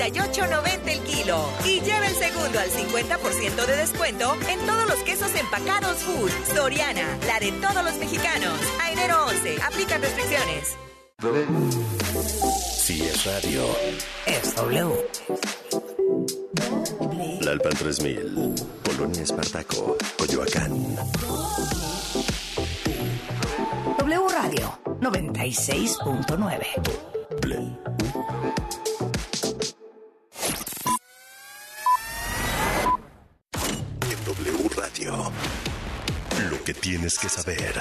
38.90 el kilo. Y lleva el segundo al 50% de descuento en todos los quesos empacados Food. Soriana, la de todos los mexicanos. A enero 11, aplican restricciones. Si es radio, Es W. La Alpan 3000, Polonia Espartaco, Coyoacán. W Radio 96.9. tienes que saber.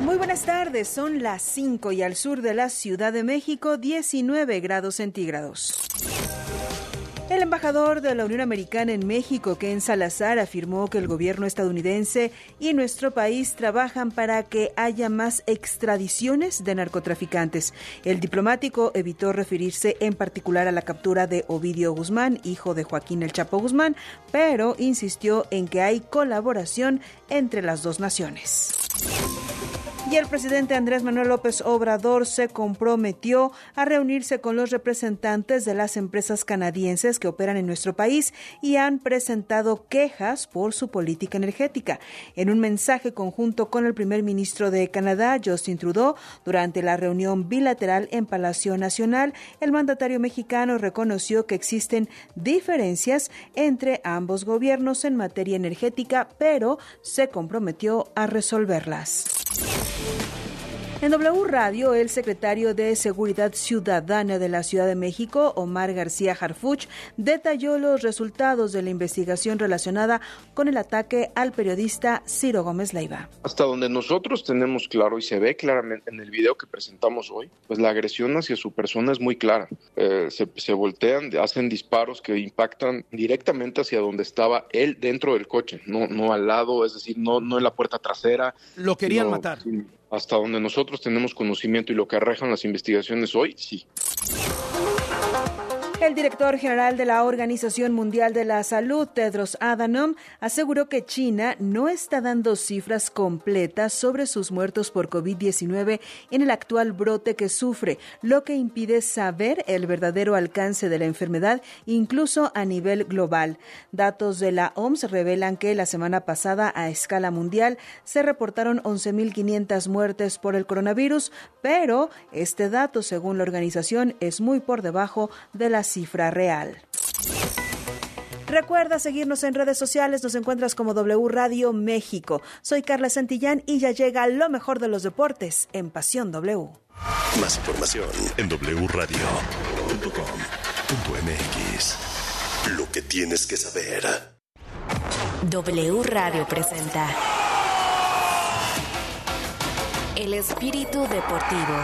Muy buenas tardes, son las 5 y al sur de la Ciudad de México 19 grados centígrados. El embajador de la Unión Americana en México, Ken Salazar, afirmó que el gobierno estadounidense y nuestro país trabajan para que haya más extradiciones de narcotraficantes. El diplomático evitó referirse en particular a la captura de Ovidio Guzmán, hijo de Joaquín El Chapo Guzmán, pero insistió en que hay colaboración entre las dos naciones. Y el presidente Andrés Manuel López Obrador se comprometió a reunirse con los representantes de las empresas canadienses que operan en nuestro país y han presentado quejas por su política energética. En un mensaje conjunto con el primer ministro de Canadá, Justin Trudeau, durante la reunión bilateral en Palacio Nacional, el mandatario mexicano reconoció que existen diferencias entre ambos gobiernos en materia energética, pero se comprometió a resolverlas. Bye. En W Radio, el secretario de Seguridad Ciudadana de la Ciudad de México, Omar García Harfuch, detalló los resultados de la investigación relacionada con el ataque al periodista Ciro Gómez Leiva. Hasta donde nosotros tenemos claro y se ve claramente en el video que presentamos hoy, pues la agresión hacia su persona es muy clara. Eh, se, se voltean, hacen disparos que impactan directamente hacia donde estaba él dentro del coche, no, no al lado, es decir, no, no en la puerta trasera. Lo querían sino- matar. Hasta donde nosotros tenemos conocimiento y lo que arrojan las investigaciones hoy, sí. El director general de la Organización Mundial de la Salud, Tedros Adhanom, aseguró que China no está dando cifras completas sobre sus muertos por COVID-19 en el actual brote que sufre, lo que impide saber el verdadero alcance de la enfermedad, incluso a nivel global. Datos de la OMS revelan que la semana pasada a escala mundial se reportaron 11.500 muertes por el coronavirus, pero este dato, según la organización, es muy por debajo de la cifra real. Recuerda seguirnos en redes sociales, nos encuentras como W Radio México. Soy Carla Santillán y ya llega lo mejor de los deportes en Pasión W. Más información en wradio.com.mx. Lo que tienes que saber. W Radio presenta El espíritu deportivo.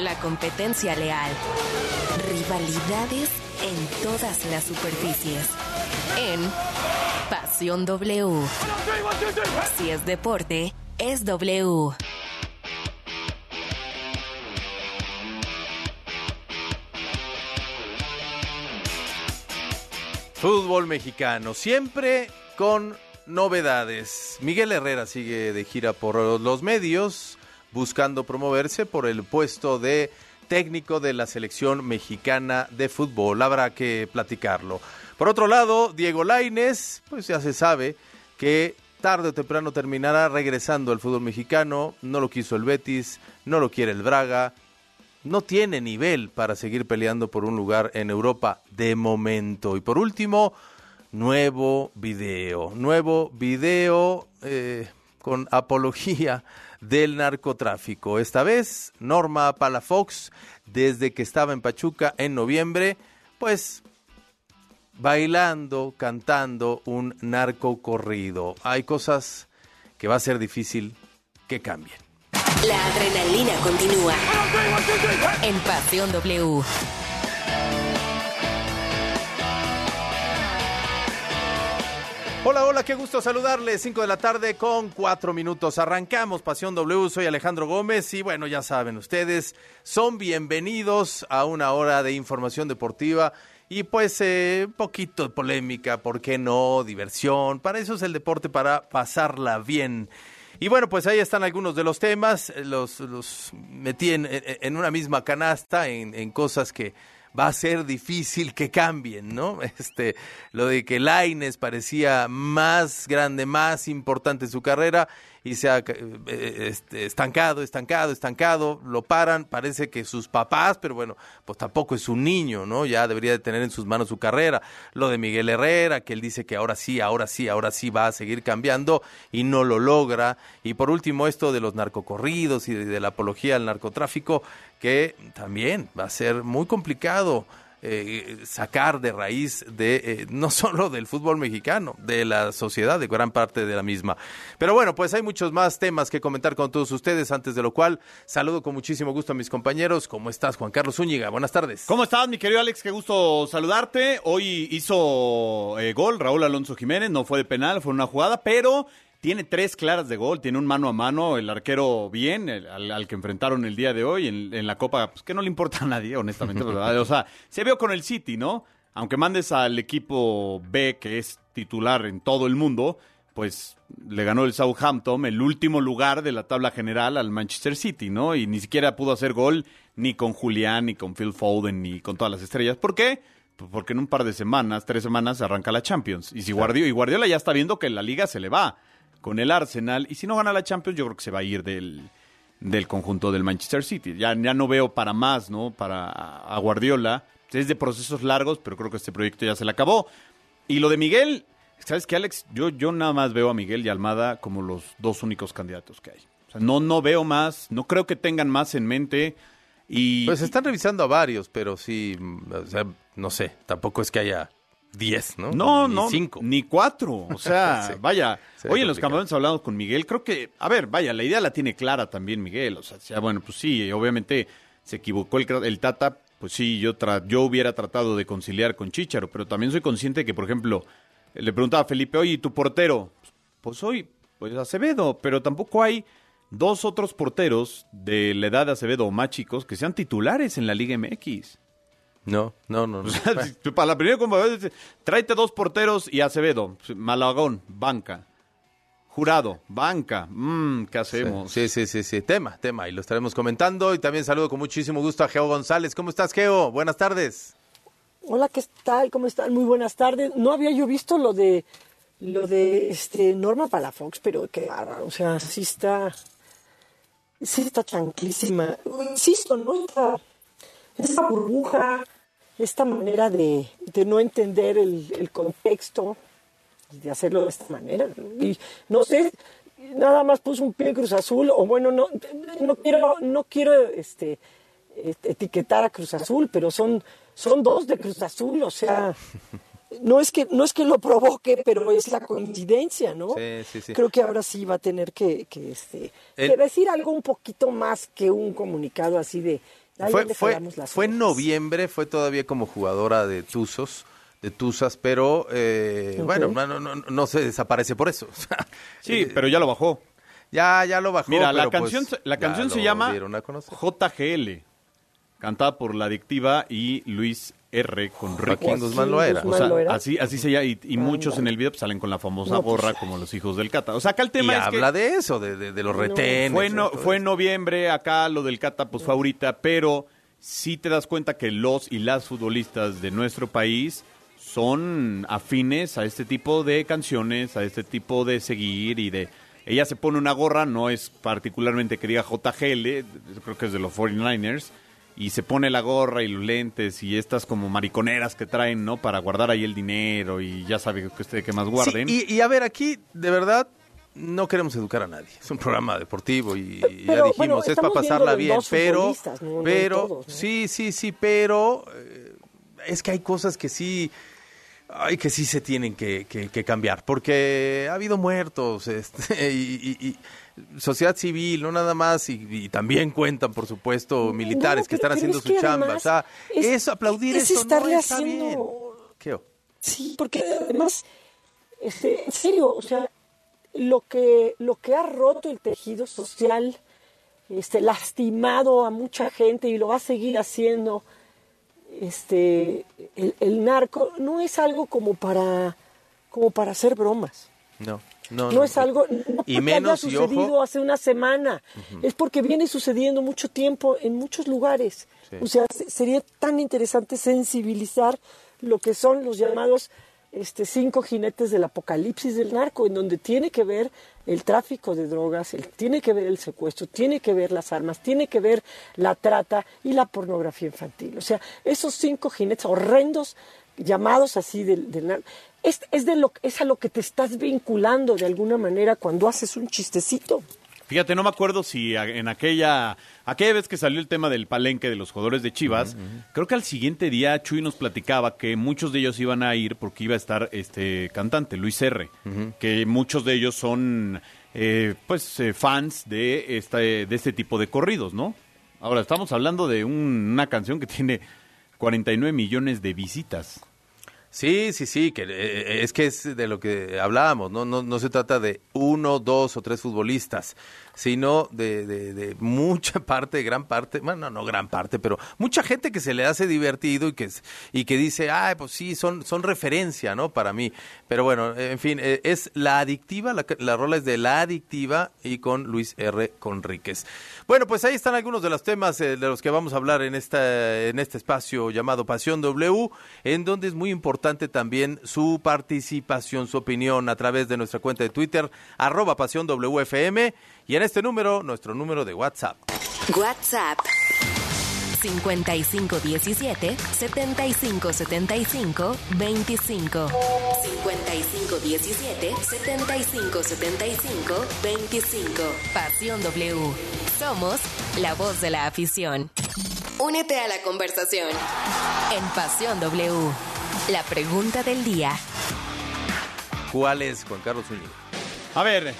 La competencia leal. Rivalidades en todas las superficies. En Pasión W. Si es deporte, es W. Fútbol mexicano, siempre con novedades. Miguel Herrera sigue de gira por los medios, buscando promoverse por el puesto de técnico de la selección mexicana de fútbol. Habrá que platicarlo. Por otro lado, Diego Laines, pues ya se sabe que tarde o temprano terminará regresando al fútbol mexicano. No lo quiso el Betis, no lo quiere el Braga, no tiene nivel para seguir peleando por un lugar en Europa de momento. Y por último, nuevo video, nuevo video eh, con apología del narcotráfico. Esta vez, Norma Palafox, desde que estaba en Pachuca en noviembre, pues bailando, cantando un narco corrido. Hay cosas que va a ser difícil que cambien. La adrenalina continúa. En Pasión W. Hola, hola, qué gusto saludarles. 5 de la tarde con 4 minutos. Arrancamos Pasión W. Soy Alejandro Gómez y bueno, ya saben ustedes, son bienvenidos a una hora de información deportiva y pues eh, poquito de polémica, ¿por qué no? Diversión. Para eso es el deporte, para pasarla bien. Y bueno, pues ahí están algunos de los temas, los, metí en, en- una misma canasta, en cosas que va a ser difícil que cambien, ¿no? Este, lo de que Laines parecía más grande, más importante en su carrera y se ha eh, este, estancado, estancado, estancado, lo paran, parece que sus papás, pero bueno, pues tampoco es un niño, ¿no? Ya debería de tener en sus manos su carrera. Lo de Miguel Herrera, que él dice que ahora sí, ahora sí, ahora sí va a seguir cambiando y no lo logra. Y por último, esto de los narcocorridos y de, de la apología al narcotráfico, que también va a ser muy complicado eh, sacar de raíz de eh, no solo del fútbol mexicano, de la sociedad, de gran parte de la misma. Pero bueno, pues hay muchos más temas que comentar con todos ustedes, antes de lo cual saludo con muchísimo gusto a mis compañeros. ¿Cómo estás, Juan Carlos Zúñiga? Buenas tardes. ¿Cómo estás, mi querido Alex? Qué gusto saludarte. Hoy hizo eh, gol Raúl Alonso Jiménez, no fue de penal, fue una jugada, pero tiene tres claras de gol, tiene un mano a mano, el arquero bien, el- al, al que enfrentaron el día de hoy en, en la Copa, pues que no le importa a nadie, honestamente, ¿verdad? O sea, se vio con el City, ¿no? Aunque mandes al equipo B, que es titular en todo el mundo, pues le ganó el Southampton, el último lugar de la tabla general al Manchester City, ¿no? Y ni siquiera pudo hacer gol ni con Julián, ni con Phil Foden, ni con todas las estrellas. ¿Por qué? Pues porque en un par de semanas, tres semanas, arranca la Champions. Y si Guardiola, y Guardiola ya está viendo que la liga se le va con el Arsenal. Y si no gana la Champions, yo creo que se va a ir del, del conjunto del Manchester City. Ya, ya no veo para más, ¿no? Para a Guardiola. Es de procesos largos, pero creo que este proyecto ya se le acabó. Y lo de Miguel, ¿sabes qué, Alex? Yo, yo nada más veo a Miguel y Almada como los dos únicos candidatos que hay. O sea, no, no veo más, no creo que tengan más en mente. Y, Pues están revisando a varios, pero sí, mm, o sea, no sé, tampoco es que haya 10, ¿no? No, Ni no, cinco. ni cuatro. O sea, Sí. vaya. Hoy en los campamentos hablamos con Miguel. Creo que, a ver, vaya, la idea la tiene clara también Miguel. O sea, sea, bueno, pues sí, obviamente se equivocó el, el Tata. Pues sí, yo, tra- yo hubiera tratado de conciliar con Chicharo, pero también soy consciente que, por ejemplo, le preguntaba a Felipe, oye, ¿y tu portero? Pues hoy, pues Acevedo, pero tampoco hay dos otros porteros de la edad de Acevedo o más chicos que sean titulares en la Liga MX. No, no, no. no. Si- Para la primera convocatoria, tráete dos porteros y Acevedo, Malagón, banca. Jurado, banca. Mmm, ¿qué hacemos? Sí, sí, sí, sí, tema, tema, y lo estaremos comentando. Y también saludo con muchísimo gusto a Geo González. ¿Cómo estás, Geo? Buenas tardes. Hola, ¿qué tal? ¿Cómo están? Muy buenas tardes. No había yo visto lo de lo de este Norma Palafox, pero qué bárbaro. O sea, sí está sí está tranquilísima. Insisto, ¿no? Esta, esta burbuja, esta manera de, de no entender el, el contexto y de hacerlo de esta manera. Y no sé, nada más puso un pie en Cruz Azul, o bueno, no, no quiero, no quiero este, este, etiquetar a Cruz Azul, pero son, son dos de Cruz Azul, o sea, no es que, no es que lo provoque, pero es la coincidencia, ¿no? Sí, sí, sí. Creo que ahora sí va a tener que, que, este, El- que decir algo un poquito más que un comunicado así de "Ay, Fue, fue, fue en orejas". noviembre, fue todavía como jugadora de Tuzos, de Tuzas, pero eh, bueno, no, no, se desaparece por eso. Sí, eh, pero ya lo bajó. ya, ya lo bajó. Mira, la pero, pues, canción, se- la canción se llama. JGL, cantada por La Adictiva y Luis R. con Ricky. Joaquín Guzmán Loera. O sea, Loera. así, así se llama, y, y muchos en el video pues, salen con la famosa No, pues, gorra como los hijos del Cata. O sea, acá el Y tema es que... habla de eso, de, de, de los retenes. Fue, y no- fue en noviembre, acá lo del Cata pues fue ahorita, pero sí te das cuenta que los y las futbolistas de nuestro país son afines a este tipo de canciones, a este tipo de seguir y de... Ella se pone una gorra, no es particularmente que diga JGL, creo que es de los 49ers, y se pone la gorra y los lentes y estas como mariconeras que traen, ¿no? Para guardar ahí el dinero y ya sabe que usted que más guarden. Sí, y, y a ver, aquí, de verdad, no queremos educar a nadie. Es un programa deportivo y, ya dijimos, bueno, es para pasarla bien, pero, no- pero, todos, ¿no? sí, sí, sí, pero eh, es que hay cosas que sí, ay, que sí se tienen que, que- que cambiar, porque ha habido muertos, este, y, y- y sociedad civil, no nada más, y, y también cuentan, por supuesto, militares No, que están haciendo es su que chamba. O sea, es- eso, aplaudir es eso no estarle está haciendo- bien. ¿Qué? Sí, porque además, este, en serio, o sea, lo que, lo que ha roto el tejido social, este, lastimado a mucha gente y lo va a seguir haciendo, este, el, el narco, no es algo como para, como para hacer bromas. No. No, No, no, es algo no y menos, haya y ojo- sucedido hace una semana. Es porque viene sucediendo mucho tiempo en muchos lugares. Sí. O sea, se- sería tan interesante sensibilizar lo que son los llamados este, cinco jinetes del apocalipsis del narco, en donde tiene que ver el tráfico de drogas, el- tiene que ver el secuestro, tiene que ver las armas, tiene que ver la trata y la pornografía infantil. O sea, esos cinco jinetes horrendos llamados así del, del narco, es, es, de lo, es a lo que te estás vinculando de alguna manera cuando haces un chistecito. Fíjate, no me acuerdo si en aquella aquella vez que salió el tema del palenque de los jugadores de Chivas, creo que al siguiente día Chuy nos platicaba que muchos de ellos iban a ir porque iba a estar este cantante Luis R, que muchos de ellos son eh, pues eh, fans de este de este tipo de corridos, ¿no? Ahora estamos hablando de un- una canción que tiene 49 millones de visitas. Sí, sí, sí, que eh, es que es de lo que hablábamos, ¿no? No, no se trata de uno, dos o tres futbolistas, sino de, de, mucha parte, gran parte, bueno, no, gran parte, pero mucha gente que se le hace divertido y que, y que dice, ay, pues sí, son, son referencia, ¿no? Para mí. Pero bueno, en fin, eh, es La Adictiva, la, la rola es de La Adictiva y con Luis R. Conríquez. Bueno, pues ahí están algunos de los temas eh, de los que vamos a hablar en, esta, en este espacio llamado Pasión W, en donde es muy importante también su participación, su opinión a través de nuestra cuenta de Twitter, arroba Pasión WFM, y en este número, nuestro número de WhatsApp. WhatsApp 5517 7575 25 5517 7575 25 Pasión W. Somos la voz de la afición. Únete a la conversación en Pasión W. La pregunta del día. ¿Cuál es, Juan Carlos Zúñiga? A ver.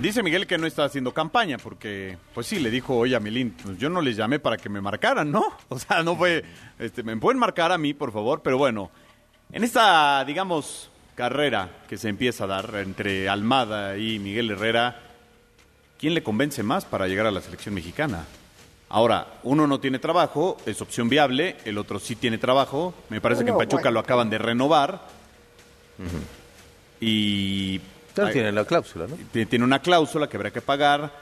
Dice Miguel que no está haciendo campaña porque, pues sí, le dijo hoy a Melín, pues yo no les llamé para que me marcaran, ¿no? O sea, no fue, este, me pueden marcar a mí, por favor, pero bueno, en esta, digamos, carrera que se empieza a dar entre Almada y Miguel Herrera, ¿quién le convence más para llegar a la selección mexicana? Ahora, uno no tiene trabajo, es opción viable, el otro sí tiene trabajo, me parece que en Pachuca bueno. lo acaban de renovar. Y Tiene la cláusula, ¿no? tiene una cláusula que habrá que pagar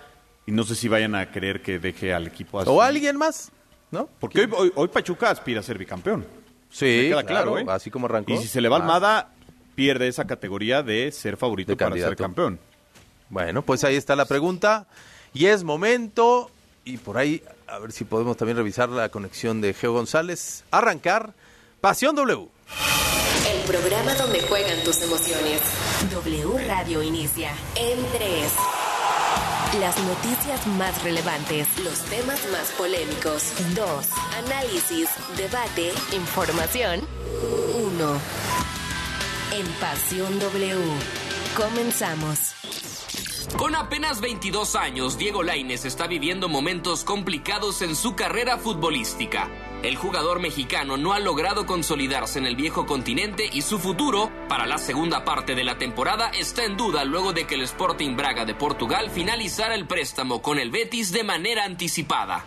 y no sé si vayan a querer que deje al equipo así. O alguien más, ¿no? Porque hoy, hoy- hoy Pachuca aspira a ser bicampeón. Sí, claro, claro, ¿eh? así como arrancó. Y si se le va Ah. Almada, pierde esa categoría de ser favorito De para ser campeón. Bueno, pues ahí está la pregunta. Y es momento, y por ahí, a ver si podemos también revisar la conexión de Geo González. Arrancar Pasión W. Programa donde juegan tus emociones. W Radio inicia en 3. Las noticias más relevantes, los temas más polémicos. 2. Análisis, debate, información. 1. En Pasión W. Comenzamos. Con apenas 22 años, Diego Lainez está viviendo momentos complicados en su carrera futbolística. El jugador mexicano no ha logrado consolidarse en el viejo continente y su futuro para la segunda parte de la temporada está en duda luego de que el Sporting Braga de Portugal finalizara el préstamo con el Betis de manera anticipada.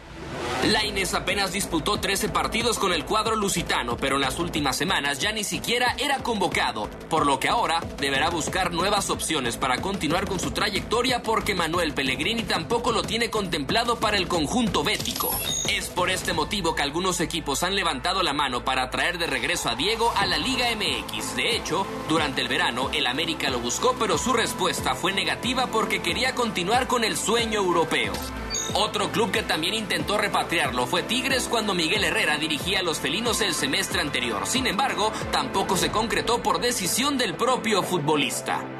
Lainez apenas disputó 13 partidos con el cuadro lusitano, pero en las últimas semanas ya ni siquiera era convocado, por lo que ahora deberá buscar nuevas opciones para continuar con su trayectoria porque Manuel Pellegrini tampoco lo tiene contemplado para el conjunto bético. Es por este motivo que algunos equipos han levantado la mano para traer de regreso a Diego a la Liga MX. De hecho, durante el verano el América lo buscó, pero su respuesta fue negativa porque quería continuar con el sueño europeo. Otro club que también intentó repatriarlo fue Tigres cuando Miguel Herrera dirigía a los felinos el semestre anterior. Sin embargo, tampoco se concretó por decisión del propio futbolista.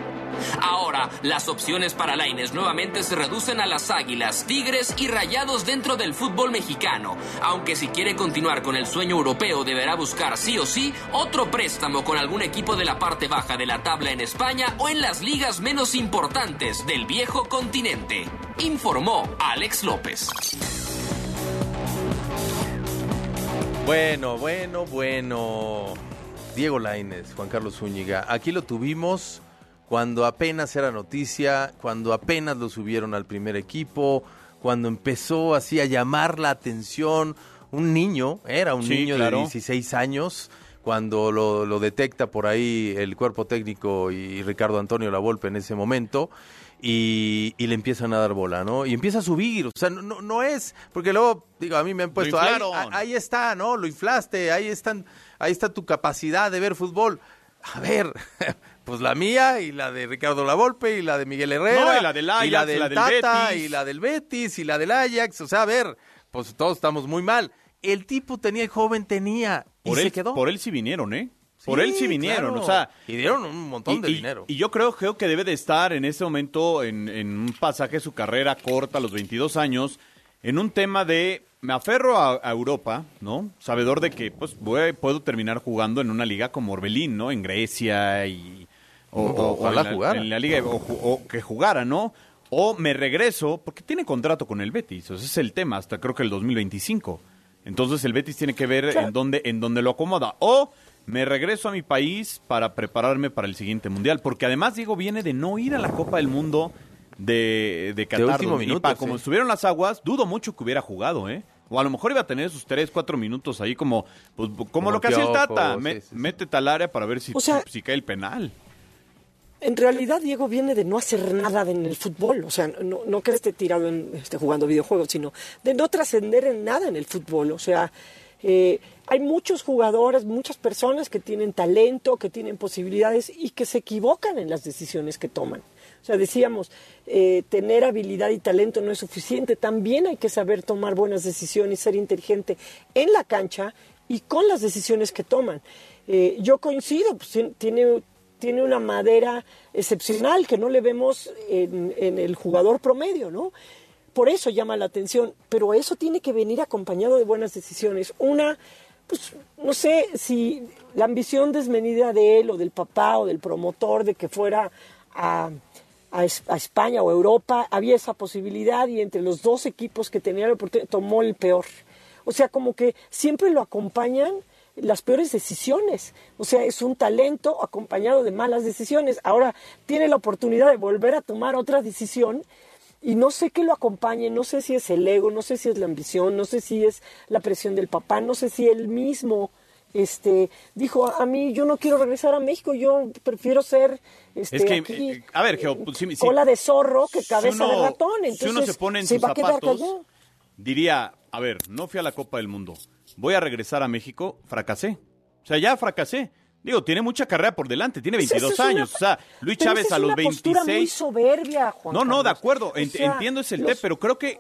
Ahora, las opciones para Laines nuevamente se reducen a las Águilas, Tigres y Rayados dentro del fútbol mexicano. Aunque si quiere continuar con el sueño europeo deberá buscar sí o sí otro préstamo con algún equipo de la parte baja de la tabla en España o en las ligas menos importantes del viejo continente. Informó Alex López. Bueno, bueno, bueno. Diego Lainez, Juan Carlos Zúñiga. Aquí lo tuvimos cuando apenas era noticia, cuando apenas lo subieron al primer equipo, cuando empezó así a llamar la atención. Un niño, era un Sí, niño claro. de 16 años, cuando lo, lo detecta por ahí el cuerpo técnico y Ricardo Antonio Lavolpe en ese momento y, y le empiezan a dar bola, ¿no? Y empieza a subir, o sea, no, no, no es, porque luego, digo, a mí me han puesto, ahí, ahí está, ¿no? Lo inflaste, ahí están, ahí está tu capacidad de ver fútbol. A ver, pues la mía y la de Ricardo Lavolpe y la de Miguel Herrera No, y la del Ajax, y la del, la del Tata Betis. y la del Betis y la del Ajax, o sea, a ver, pues todos estamos muy mal. El tipo tenía, el joven tenía y Por se él, quedó. por él sí vinieron, ¿eh? Por Sí, él sí vinieron, claro. o sea... Y dieron un montón de y- dinero. Y yo creo, creo que debe de estar en este momento en, en un pasaje de su carrera corta, a los 22 años, en un tema de me aferro a, a Europa, ¿no? Sabedor de que pues voy- puedo terminar jugando en una liga como Orbelín, ¿no? En Grecia y o, o- o Ojalá en la, jugara. en la liga o, ju- o que jugara, ¿no? O me regreso porque tiene contrato con el Betis, ese es el tema hasta creo que el 2025. Entonces el Betis tiene que ver en dónde en dónde lo acomoda o me regreso a mi país para prepararme para el siguiente mundial, porque además Diego viene de no ir a la Copa del Mundo de, de Qatar. último donde- y como sí. estuvieron las aguas, dudo mucho que hubiera jugado, ¿eh? O a lo mejor iba a tener sus 3, 4 minutos ahí como, pues, como, Como lo que hacía el Tata. sí, Me- sí, sí. Métete al área para ver si, O sea- si, si cae el penal. En realidad Diego viene de no hacer nada en el fútbol, o sea, no, no que esté tirado en, esté jugando videojuegos, sino de no trascender en nada en el fútbol. O sea, eh, hay muchos jugadores, muchas personas que tienen talento, que tienen posibilidades y que se equivocan en las decisiones que toman. O sea, decíamos, eh, tener habilidad y talento no es suficiente, también hay que saber tomar buenas decisiones, ser inteligente en la cancha y con las decisiones que toman. Eh, yo coincido, pues, tien- tiene, tiene una madera excepcional que no le vemos en, en el jugador promedio, ¿no? Por eso llama la atención, pero eso tiene que venir acompañado de buenas decisiones. Una, pues no sé si la ambición desmedida de él o del papá o del promotor de que fuera a, a Es- a España o Europa, había esa posibilidad y entre los dos equipos que tenía la oportunidad tomó el peor. O sea, como que siempre lo acompañan las peores decisiones. O sea, es un talento acompañado de malas decisiones. Ahora tiene la oportunidad de volver a tomar otra decisión y no sé qué lo acompañe, no sé si es el ego, no sé si es la ambición, no sé si es la presión del papá, no sé si él mismo este dijo a mí yo no quiero regresar a México, yo prefiero ser este Es que, aquí, eh, a ver, Geo, pues, sí. cola de zorro que cabeza Si uno- de ratón. si Entonces, uno se pone en sus zapatos, diría, a ver, no fui a la Copa del Mundo, voy a regresar a México, fracasé. O sea, ya fracasé. Digo, tiene mucha carrera por delante, tiene Pues esa 22 es una- años. O sea, Luis pero Chávez a los una postura muy 26. soberbia, Juan No, no, de acuerdo, O ent- sea, entiendo ese el los- té, pero creo que,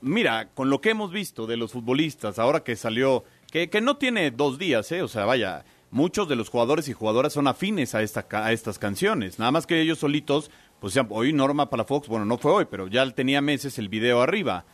mira, con lo que hemos visto de los futbolistas, ahora que salió, que, que no tiene dos días, ¿eh? O sea, vaya, muchos de los jugadores y jugadoras son afines a, esta, a estas canciones. Nada más que ellos solitos, pues hoy Norma Palafox, bueno, no fue hoy, pero ya tenía meses el video arriba.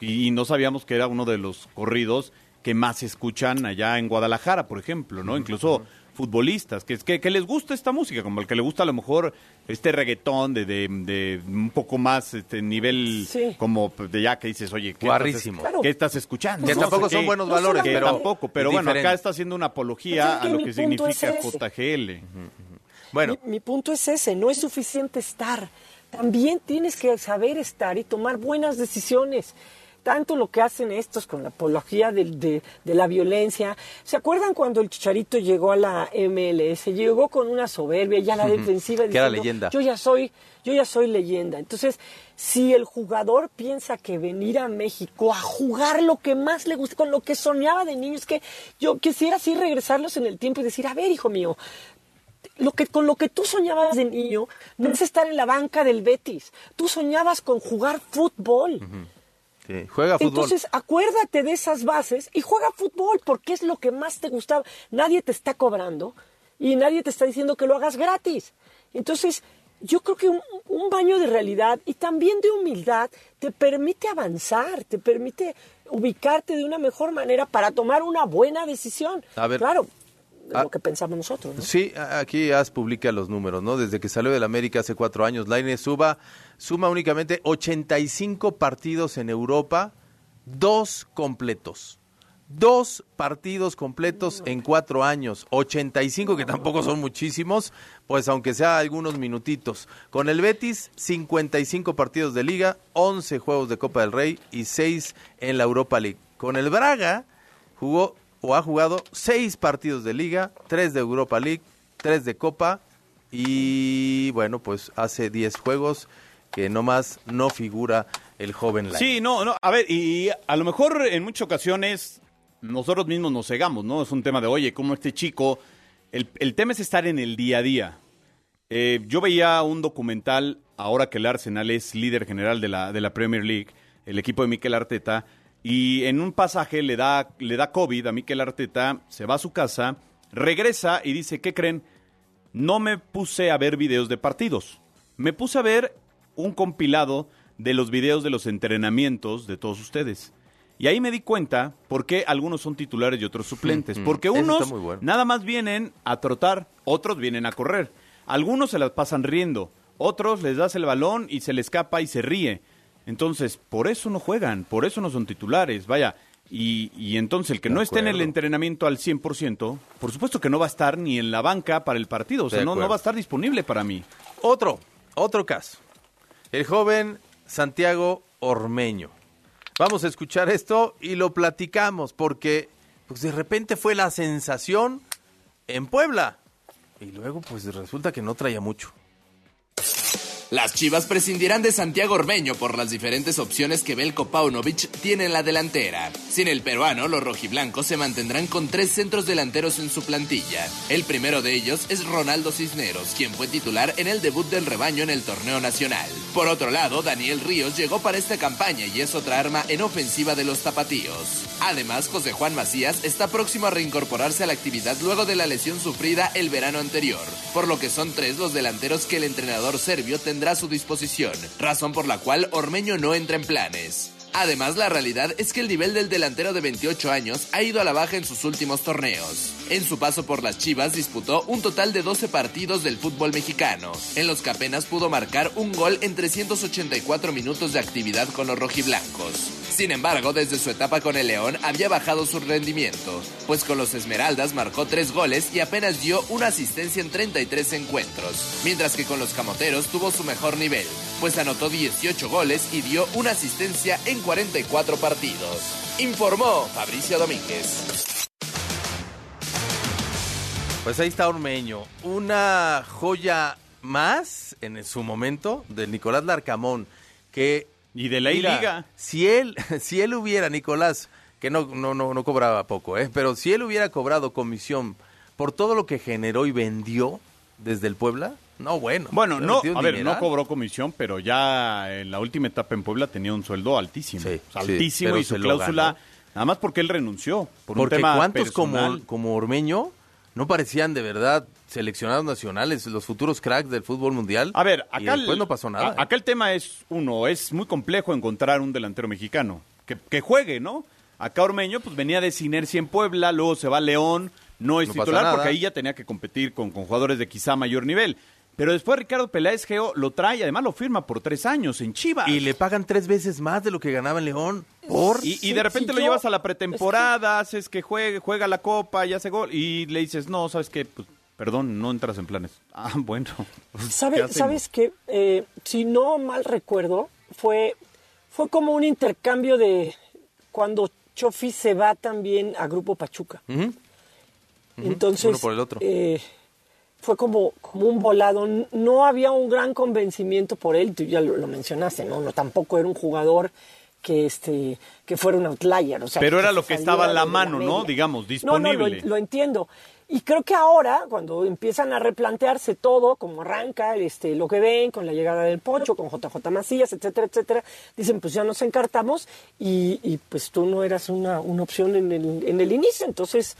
Y, y no sabíamos que era uno de los corridos que más se escuchan allá en Guadalajara, por ejemplo, ¿no? Incluso futbolistas, que, que, que les gusta esta música, como el que le gusta a lo mejor este reggaetón de, de, de un poco más este nivel Sí. como de ya que dices, oye, ¿qué, Guarrísimo. Estás, Claro. ¿qué estás escuchando? Que No tampoco sé son qué. buenos No valores, pero tampoco, pero bueno, diferente. acá está haciendo una apología es a lo que es significa ese. JGL. Bueno, Mi, mi punto es ese, no es suficiente estar. También tienes que saber estar y tomar buenas decisiones. Tanto lo que hacen estos con la apología de, de la violencia. ¿Se acuerdan cuando el Chicharito llegó a la MLS? Llegó con una soberbia ya a la defensiva diciendo, leyenda. Yo ya soy, yo ya soy leyenda. Entonces, si el jugador piensa que venir a México a jugar lo que más le gusta, con lo que soñaba de niño, es que yo quisiera así regresarlos en el tiempo y decir, a ver, hijo mío, lo que con lo que tú soñabas de niño no es estar en la banca del Betis. Tú soñabas con jugar fútbol. Sí, juega fútbol. Entonces, acuérdate de esas bases y juega fútbol porque es lo que más te gustaba. Nadie te está cobrando y nadie te está diciendo que lo hagas gratis. Entonces, yo creo que un, un baño de realidad y también de humildad te permite avanzar, te permite ubicarte de una mejor manera para tomar una buena decisión. A ver. claro, de Ah. lo que pensamos nosotros. ¿no? Sí, aquí As publica los números, ¿no? Desde que salió del América hace cuatro años, Lainez suba, suma únicamente 85 partidos en Europa, dos completos. Dos partidos completos en cuatro años, 85 que tampoco son muchísimos, pues aunque sea algunos minutitos. Con el Betis, 55 partidos de liga, 11 juegos de Copa del Rey y 6 en la Europa League. Con el Braga, jugó o ha jugado seis partidos de liga, tres de Europa League, tres de Copa y bueno, pues hace 10 juegos que nomás no figura el joven. Sí, no, no, a ver, y a lo mejor en muchas ocasiones nosotros mismos nos cegamos, ¿no? Es un tema de, oye, como este chico, el, el tema es estar en el día a día. Eh, yo veía un documental, ahora que el Arsenal es líder general de la, de la Premier League, el equipo de Mikel Arteta, y en un pasaje le da, le da COVID a Mikel Arteta, se va a su casa, regresa y dice, ¿qué creen? No me puse a ver videos de partidos, me puse a ver un compilado de los videos de los entrenamientos de todos ustedes. Y ahí me di cuenta por qué algunos son titulares y otros suplentes. Mm, Porque eso está unos bueno. nada más vienen a trotar, otros vienen a correr. Algunos se las pasan riendo, otros les das el balón y se le escapa y se ríe. Entonces, por eso no juegan, por eso no son titulares, vaya. Y, y entonces el que De no esté en el entrenamiento al 100%, por supuesto que no va a estar ni en la banca para el partido, o sea, no, no va a estar disponible para mí. Otro, otro caso. El joven Santiago Ormeño. Vamos a escuchar esto y lo platicamos porque pues de repente fue la sensación en Puebla y luego pues resulta que no traía mucho. Las Chivas prescindirán de Santiago Ormeño por las diferentes opciones que Belko Paunovic tiene en la delantera. Sin el peruano, los rojiblancos se mantendrán con tres centros delanteros en su plantilla. El primero de ellos es Ronaldo Cisneros, quien fue titular en el debut del rebaño en el torneo nacional. Por otro lado, Daniel Ríos llegó para esta campaña y es otra arma en ofensiva de los tapatíos. Además, José Juan Macías está próximo a reincorporarse a la actividad luego de la lesión sufrida el verano anterior, por lo que son tres los delanteros que el entrenador serbio tendrá a su disposición, razón por la cual Ormeño no entra en planes. Además, la realidad es que el nivel del delantero de 28 años ha ido a la baja en sus últimos torneos. En su paso por las Chivas disputó un total de 12 partidos del fútbol mexicano, en los que apenas pudo marcar un gol en 384 minutos de actividad con los rojiblancos. Sin embargo, desde su etapa con el León había bajado su rendimiento, pues con los Esmeraldas marcó 3 goles y apenas dio una asistencia en 33 encuentros, mientras que con los Camoteros tuvo su mejor nivel, pues anotó 18 goles y dio una asistencia en 44 partidos. Informó Fabricio Domínguez. Pues ahí está Ormeño, una joya más en su momento de Nicolás Larcamón, que Y de la Mira, I-Liga. Si él, si él hubiera, Nicolás, que no, no, no, no cobraba poco, ¿eh? pero si él hubiera cobrado comisión por todo lo que generó y vendió desde el Puebla, no, bueno. Bueno, no, a ver, no cobró comisión, pero ya en la última etapa en Puebla tenía un sueldo altísimo. Sí, O sea, sí, altísimo y su cláusula, nada más porque él renunció. Por Porque un tema cuántos personal. como, como Ormeño no parecían de verdad seleccionados nacionales, los futuros cracks del fútbol mundial. A ver, y acá, después el, no pasó nada. ¿eh? acá el tema es, uno, es muy complejo encontrar un delantero mexicano que, que juegue, ¿no? Acá Ormeño pues venía de Sinercia en Puebla, luego se va a León, no es No titular porque ahí ya tenía que competir con, con jugadores de quizá mayor nivel. Pero después Ricardo Peláez Geo lo trae, además lo firma por tres años en Chivas. Y le pagan tres veces más de lo que ganaba en León. Por Y, de repente lo yo- llevas a la pretemporada, haces que juegue, juega la copa y hace gol. Y le dices, no, ¿sabes qué? Pues, perdón, no entras en planes. Ah, bueno. pues, ¿qué ¿Sabe, hacemos? ¿Sabes qué? Eh, si no mal recuerdo, fue, fue como un intercambio de cuando Chofi se va también a Grupo Pachuca. Entonces, uno por el otro. eh, fue como, como un volado. No había un gran convencimiento por él, tú ya lo, lo mencionaste, ¿no? no Tampoco era un jugador que este que fuera un outlier. O sea, Pero era lo que estaba a la mano, ¿no? Digamos, No, no, lo, disponible. lo entiendo. Y creo que ahora, cuando empiezan a replantearse todo, como arranca este, lo que ven, con la llegada del Pocho, con JJ Macías, etcétera, etcétera, dicen, pues ya nos encartamos y, y, pues tú no eras una, una opción en el, en el inicio. Entonces,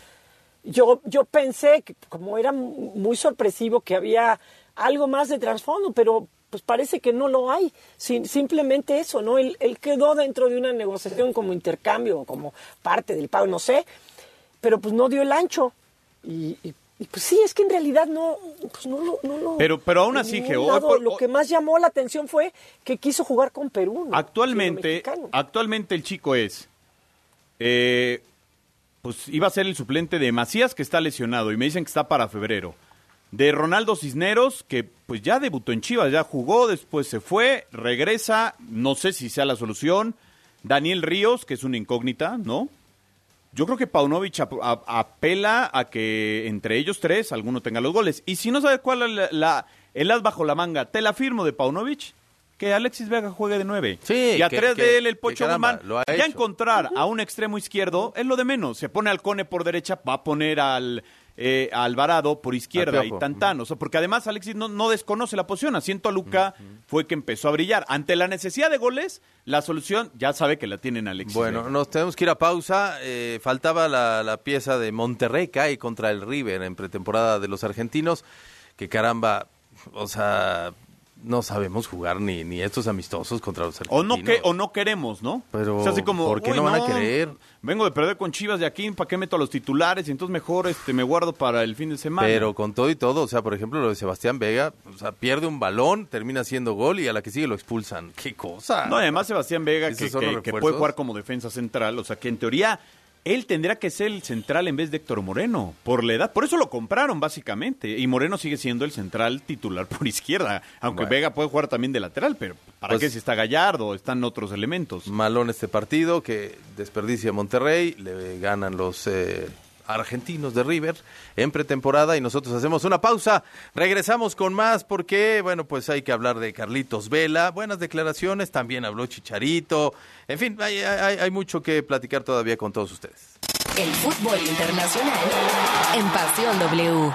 yo, yo pensé que como era muy sorpresivo que había algo más de trasfondo, pero pues parece que no lo hay. Sin- simplemente eso, ¿no? Él, él quedó dentro de una negociación como intercambio, o como parte del pago, no sé, pero pues no dio el ancho. Y, y- y, pues sí, es que en realidad no, pues no lo... No lo- Pero- pero aún así, por- lo que más llamó la atención fue que quiso jugar con Perú. ¿no? Actualmente, actualmente el chico es, eh, pues iba a ser el suplente de Macías que está lesionado y me dicen que está para febrero. De Ronaldo Cisneros que pues ya debutó en Chivas, ya jugó, después se fue, regresa, no sé si sea la solución. Daniel Ríos que es una incógnita, ¿no? Yo creo que Paunovic apela a que entre ellos tres alguno tenga los goles. Y si no sabes cuál es la- el as bajo la manga, te la firmo de Paunovic, que Alexis Vega juegue de nueve. Sí, y a que- de él el Pocho Guzmán. Ya encontrar a un extremo izquierdo es lo de menos. Se pone al Cone por derecha, va a poner al eh, a Alvarado por izquierda Al y. Tantán. O sea, porque además Alexis no, no desconoce la posición. Asiento a Luca fue que empezó a brillar. Ante la necesidad de goles, la solución ya sabe que la tienen Alexis. Bueno, Vega. nos tenemos que ir a pausa. Eh, faltaba la, la pieza de Monterrey cae contra el River en pretemporada de los argentinos. Que caramba, o sea, no sabemos jugar ni, ni estos amistosos contra los O argentinos. no, que, o no queremos, ¿no? Pero, O sea, así como, ¿por qué "Uy, no van a querer? Vengo de perder con Chivas de aquí, ¿para qué meto a los titulares? Y entonces mejor este, me guardo para el fin de semana. Pero con todo y todo, o sea, por ejemplo, lo de Sebastián Vega, o sea, pierde un balón, termina haciendo gol y a la que sigue lo expulsan. ¡Qué cosa! No, además Sebastián Vega, ¿Esos que, que- puede jugar como defensa central, o sea, que en teoría él tendría que ser el central en vez de Héctor Moreno, por la edad. Por eso lo compraron, básicamente. Y Moreno sigue siendo el central titular por izquierda, aunque Bueno. Vega puede jugar también de lateral, pero ¿para Pues- qué si está Gallardo? Están otros elementos. Malón este partido que desperdicia Monterrey, le ganan los eh, argentinos de River en pretemporada y nosotros hacemos una pausa. Regresamos con más porque, bueno, pues hay que hablar de Carlitos Vela, buenas declaraciones, también habló Chicharito, en fin, hay, hay- hay mucho que platicar todavía con todos ustedes. El fútbol internacional en Pasión W.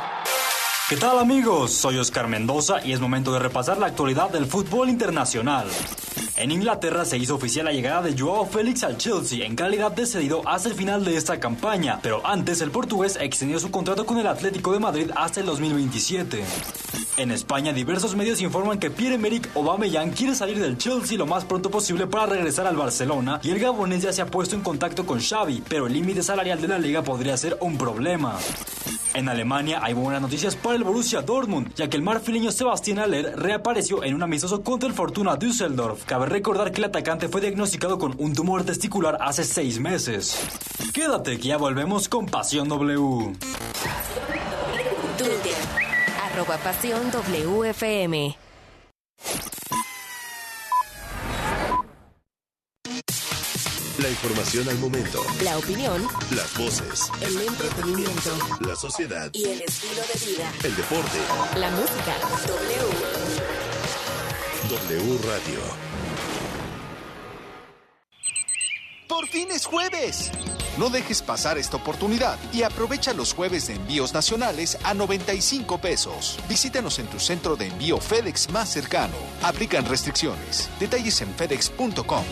¿Qué tal amigos? Soy Oscar Mendoza y es momento de repasar la actualidad del fútbol internacional. En Inglaterra se hizo oficial la llegada de Joao Félix al Chelsea en calidad de cedido hasta el final de esta campaña, pero antes el portugués extendió su contrato con el Atlético de Madrid hasta el 2027. En España diversos medios informan que Pierre-Emerick Aubameyang quiere salir del Chelsea lo más pronto posible para regresar al Barcelona y el gabonés ya se ha puesto en contacto con Xavi, pero el límite salarial de la liga podría ser un problema. En Alemania hay buenas noticias para el Borussia Dortmund, ya que el marfileño Sebastián Aller reapareció en un amistoso contra el Fortuna Düsseldorf. Recordar que el atacante fue diagnosticado con un tumor testicular hace seis meses. Quédate que ya volvemos con Pasión W. Twitter, arroba Pasión WFM. La información al momento. La opinión, Las voces. el entretenimiento La sociedad. y el estilo de vida. El deporte. La música. W. W Radio. Por fin es jueves. No dejes pasar esta oportunidad y aprovecha los jueves de envíos nacionales a 95 pesos. Visítanos en tu centro de envío FedEx más cercano. Aplican restricciones. Detalles en fedex.com.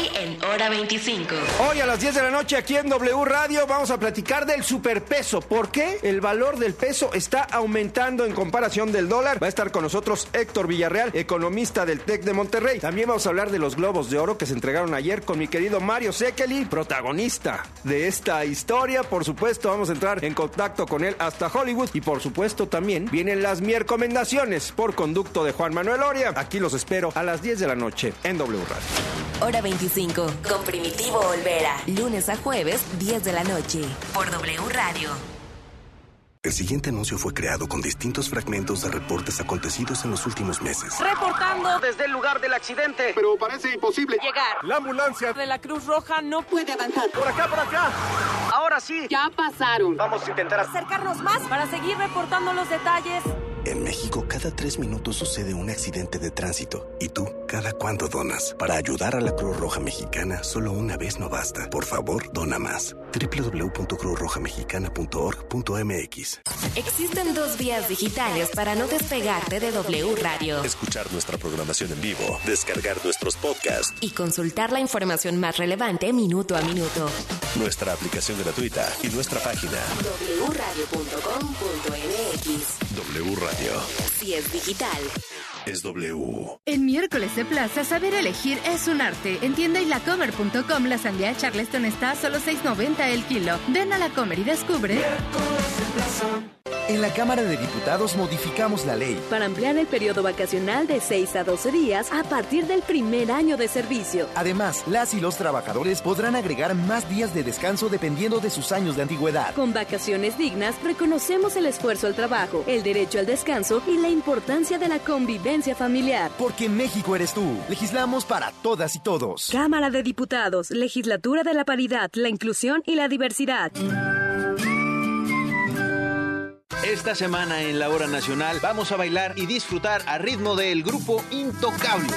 Hoy en Hora 25. Hoy a las 10 de la noche aquí en W Radio vamos a platicar del superpeso. ¿Por qué el valor del peso está aumentando en comparación del dólar? Va a estar con nosotros Héctor Villarreal, economista del TEC de Monterrey. También vamos a hablar de los globos de oro que se entregaron ayer con mi querido Mario Sekeli, protagonista de esta historia. Por supuesto, vamos a entrar en contacto con él hasta Hollywood. Y por supuesto, también vienen las mi recomendaciones por conducto de Juan Manuel Oria. Aquí los espero a las 10 de la noche en W Radio. Hora 25. Con Primitivo Olvera. Lunes a jueves, 10 de la noche. Por W Radio. El siguiente anuncio fue creado con distintos fragmentos de reportes acontecidos en los últimos meses. Reportando desde el lugar del accidente. Pero parece imposible Llegar. La ambulancia De la Cruz Roja no puede avanzar. Por acá, por acá. Ahora sí. Ya pasaron. Vamos a intentar acercarnos más para seguir reportando los detalles. En México, cada tres minutos sucede un accidente de tránsito. ¿Y tú, cada cuándo donas? Para ayudar a la Cruz Roja Mexicana, solo una vez no basta. Por favor, dona más. www.cruzrojamexicana.org.mx Existen dos vías digitales para no despegarte de W Radio. Escuchar nuestra programación en vivo, descargar nuestros podcasts, Y consultar la información más relevante minuto a minuto. nuestra aplicación gratuita y nuestra página wradio.com.mx W Radio. Si es digital. Es W. En miércoles de plaza, saber elegir es un arte. En tienda y lacomer.com, la sandía Charleston está a solo $6.90 el kilo. Ven a la Comer y descubre. En la Cámara de Diputados modificamos la ley para ampliar el periodo vacacional de 6 a 12 días a partir del primer año de servicio. Además, las y los trabajadores podrán agregar más días de descanso dependiendo de sus años de antigüedad. Con vacaciones dignas, reconocemos el esfuerzo al trabajo, el derecho al descanso y la importancia de la convivencia familiar. Porque México eres tú. Legislamos para todas y todos. Cámara de Diputados, Legislatura de la Paridad, la Inclusión y la Diversidad. Esta semana en la hora nacional vamos a bailar y disfrutar a ritmo del grupo Intocable.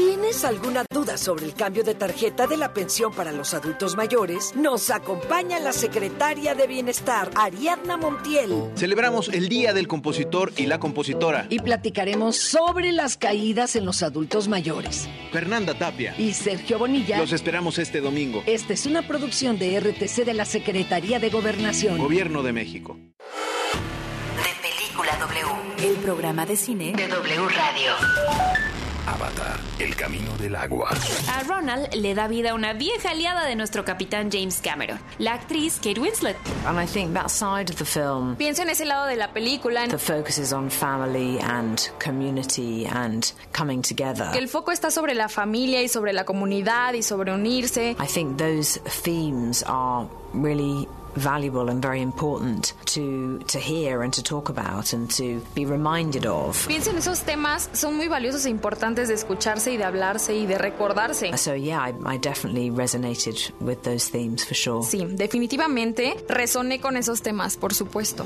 ¿Tienes alguna duda sobre el cambio de tarjeta de la pensión para los adultos mayores? Nos acompaña la secretaria de Bienestar, Ariadna Montiel. Celebramos el Día del Compositor y la Compositora. Y platicaremos sobre las caídas en los adultos mayores. Fernanda Tapia y Sergio Bonilla. Los esperamos este domingo. Esta es una producción de RTC de la Secretaría de Gobernación. Gobierno de México. De Película W. El programa de cine de W Radio. Avatar, el camino del agua. A Ronald le da vida una vieja aliada de nuestro capitán James Cameron, la actriz Kate Winslet. And I think that side of the film. Pienso en ese lado de la película. The focus is on family and community and coming together. Que el foco está sobre la familia y sobre la comunidad y sobre unirse. I think those themes are really valuable and very important to to hear and to talk about and to be reminded of. Pienso en esos temas son muy valiosos e importantes de escucharse y de hablarse y de recordarse. So yeah, I, I definitely resonated with those themes for sure. Sí, definitivamente resoné con esos temas, por supuesto.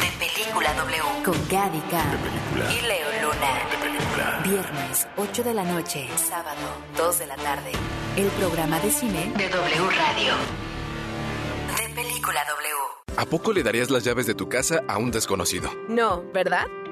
De Película W con Gaby Khan y Leo Luna. De. Viernes 8 de la noche, sábado 2 de la tarde. El programa de cine de W Radio. De Película W. ¿A poco le darías las llaves de tu casa a un desconocido? No, ¿verdad?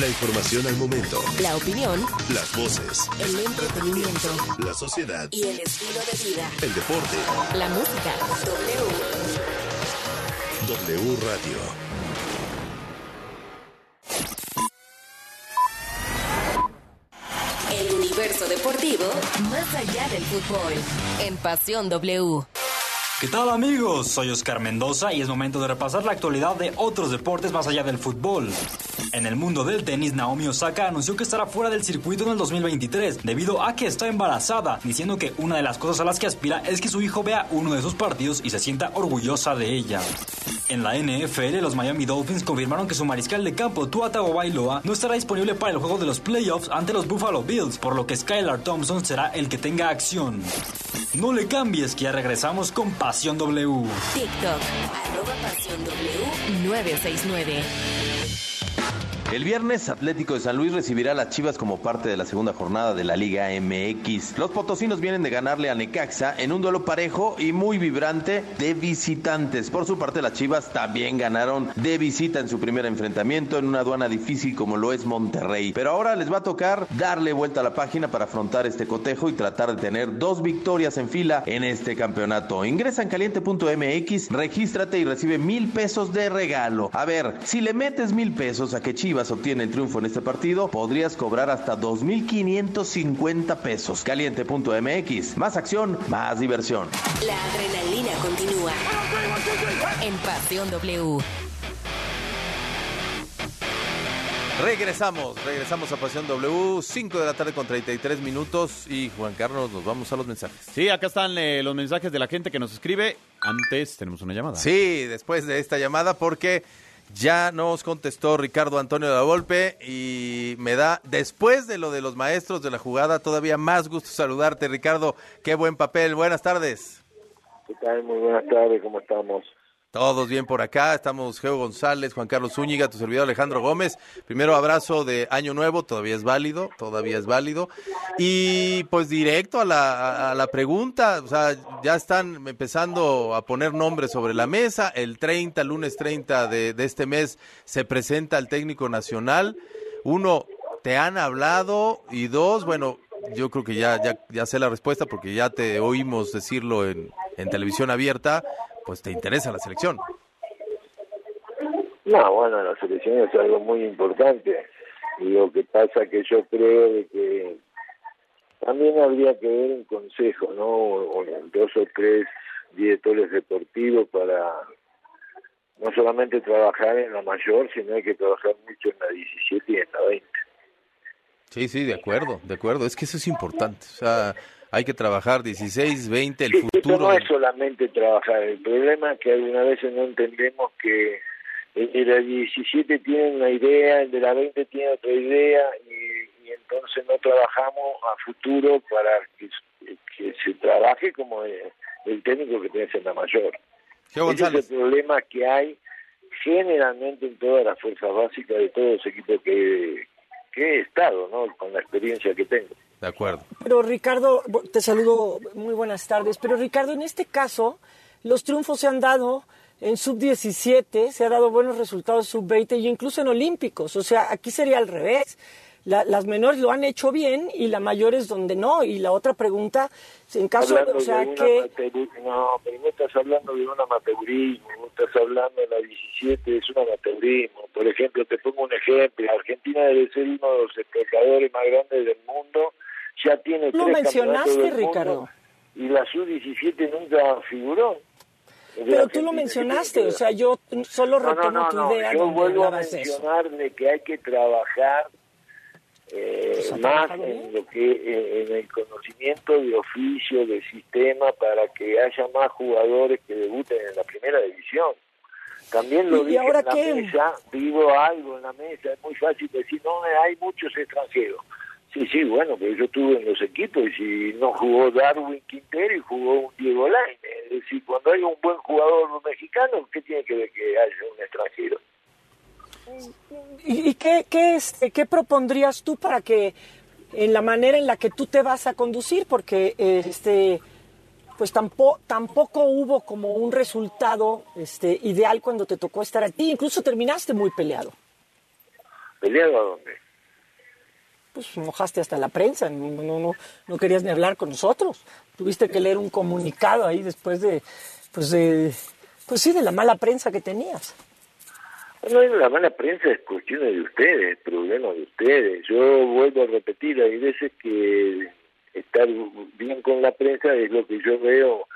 La información al momento. La opinión. Las voces. El entretenimiento. La sociedad. Y el estilo de vida. El deporte. La música. W. W Radio. El universo deportivo más allá del fútbol. En Pasión W. ¿Qué tal amigos? Soy Oscar Mendoza y es momento de repasar la actualidad de otros deportes más allá del fútbol. En el mundo del tenis, Naomi Osaka anunció que estará fuera del circuito en el 2023 debido a que está embarazada, diciendo que una de las cosas a las que aspira es que su hijo vea uno de sus partidos y se sienta orgullosa de ella. En la NFL, los Miami Dolphins confirmaron que su mariscal de campo, Tua Tagovailoa, no estará disponible para el juego de los playoffs ante los Buffalo Bills, por lo que Skylar Thompson será el que tenga acción. No le cambies, que ya regresamos con Pasión W. TikTok, arroba Pasión W 969. El viernes, Atlético de San Luis recibirá a las Chivas como parte de la segunda jornada de la Liga MX. Los potosinos vienen de ganarle a Necaxa en un duelo parejo y muy vibrante de visitantes. Por su parte, las Chivas también ganaron de visita en su primer enfrentamiento en una aduana difícil como lo es Monterrey. Pero ahora les va a tocar darle vuelta a la página para afrontar este cotejo y tratar de tener dos victorias en fila en este campeonato. Ingresa en caliente.mx, regístrate y recibe mil pesos de regalo. A ver, si le metes mil pesos a que Chivas obtiene el triunfo en este partido, podrías cobrar hasta 2.550 pesos. Caliente.mx, más acción, más diversión. La adrenalina continúa. En Pasión W. Regresamos, regresamos a Pasión W, 5 de la tarde con 33 minutos y Juan Carlos, nos vamos a los mensajes. Sí, acá están eh, los mensajes de la gente que nos escribe. Antes tenemos una llamada. Sí, después de esta llamada porque ya nos contestó Ricardo Antonio de la Volpe y me da, después de lo de los maestros de la jugada, todavía más gusto saludarte, Ricardo. Qué buen papel. Buenas tardes. ¿Qué tal? Muy buenas tardes, ¿cómo estamos? Todos bien por acá, estamos Geo González, Juan Carlos Zúñiga, tu servidor Alejandro Gómez. Primero abrazo de Año Nuevo, todavía es válido, todavía es válido. Y pues directo a la, a la pregunta, o sea, ya están empezando a poner nombres sobre la mesa. El 30, lunes 30 de, de este mes, se presenta el técnico nacional. Uno, ¿te han hablado? Y dos, bueno, yo creo que ya, ya, ya sé la respuesta porque ya te oímos decirlo en, en televisión abierta pues te interesa la selección. No, bueno, la selección es algo muy importante. Lo que pasa que yo creo de que también habría que ver un consejo, ¿no? O dos o tres directores deportivos para no solamente trabajar en la mayor, sino hay que trabajar mucho en la 17 y en la 20. Sí, sí, de acuerdo, de acuerdo. Es que eso es importante. O sea, hay que trabajar 16, 20, el futuro. Esto no es solamente trabajar, el problema es que algunas veces no entendemos que el de la 17 tiene una idea, el de la 20 tiene otra idea y, y entonces no trabajamos a futuro para que, que se trabaje como el, el técnico que tenés en la mayor. Ese es el problema que hay generalmente en todas las fuerzas básicas de todos los equipos que, que he estado, ¿no? con la experiencia que tengo. De acuerdo. Pero Ricardo, te saludo, muy buenas tardes. Pero Ricardo, en este caso, los triunfos se han dado en sub-17, se ha dado buenos resultados sub-20 y incluso en olímpicos. O sea, aquí sería al revés. La- las menores lo han hecho bien y las mayores donde no. Y la otra pregunta, en caso, Hablando o sea, de que... no, pero no estás hablando de un amateurismo, no estás hablando de la 17, es un amateurismo. Por ejemplo, te pongo un ejemplo, Argentina debe ser uno de los espectadores más grandes del mundo, ya tiene Lo tres mencionaste, campeonatos del mundo, Ricardo. y la sub-17 nunca figuró. Pero tú lo ¿qué mencionaste, o sea, yo solo no, retomo no, tu idea Yo vuelvo a eso. mencionar de que hay que trabajar eh, Pues más en lo que eh, en el conocimiento de oficio, de sistema, para que haya más jugadores que debuten en la primera división. También lo ¿Y dije ahora en la qué? mesa, digo algo en la mesa, es muy fácil decir, no, hay muchos extranjeros. Sí, sí, bueno, pero yo estuve en los equipos y no jugó Darwin Quintero y jugó un Diego Laine. Es decir, cuando hay un buen jugador mexicano, ¿qué tiene que ver que haya un extranjero? ¿Y, y qué, qué, este, qué propondrías tú para que en la manera en la que tú te vas a conducir? Porque eh, este, pues tampoco, tampoco hubo como un resultado este, ideal cuando te tocó estar a ti. Incluso terminaste muy peleado. ¿Peleado a dónde? Pues mojaste hasta la prensa, no, no, no, querías ni hablar con nosotros. Tuviste que leer un comunicado ahí después de, pues de, pues sí, de la mala prensa que tenías. No, la mala prensa es cuestión de ustedes, es problema de ustedes. Yo vuelvo a repetir, hay veces que estar bien con la prensa es lo que yo veo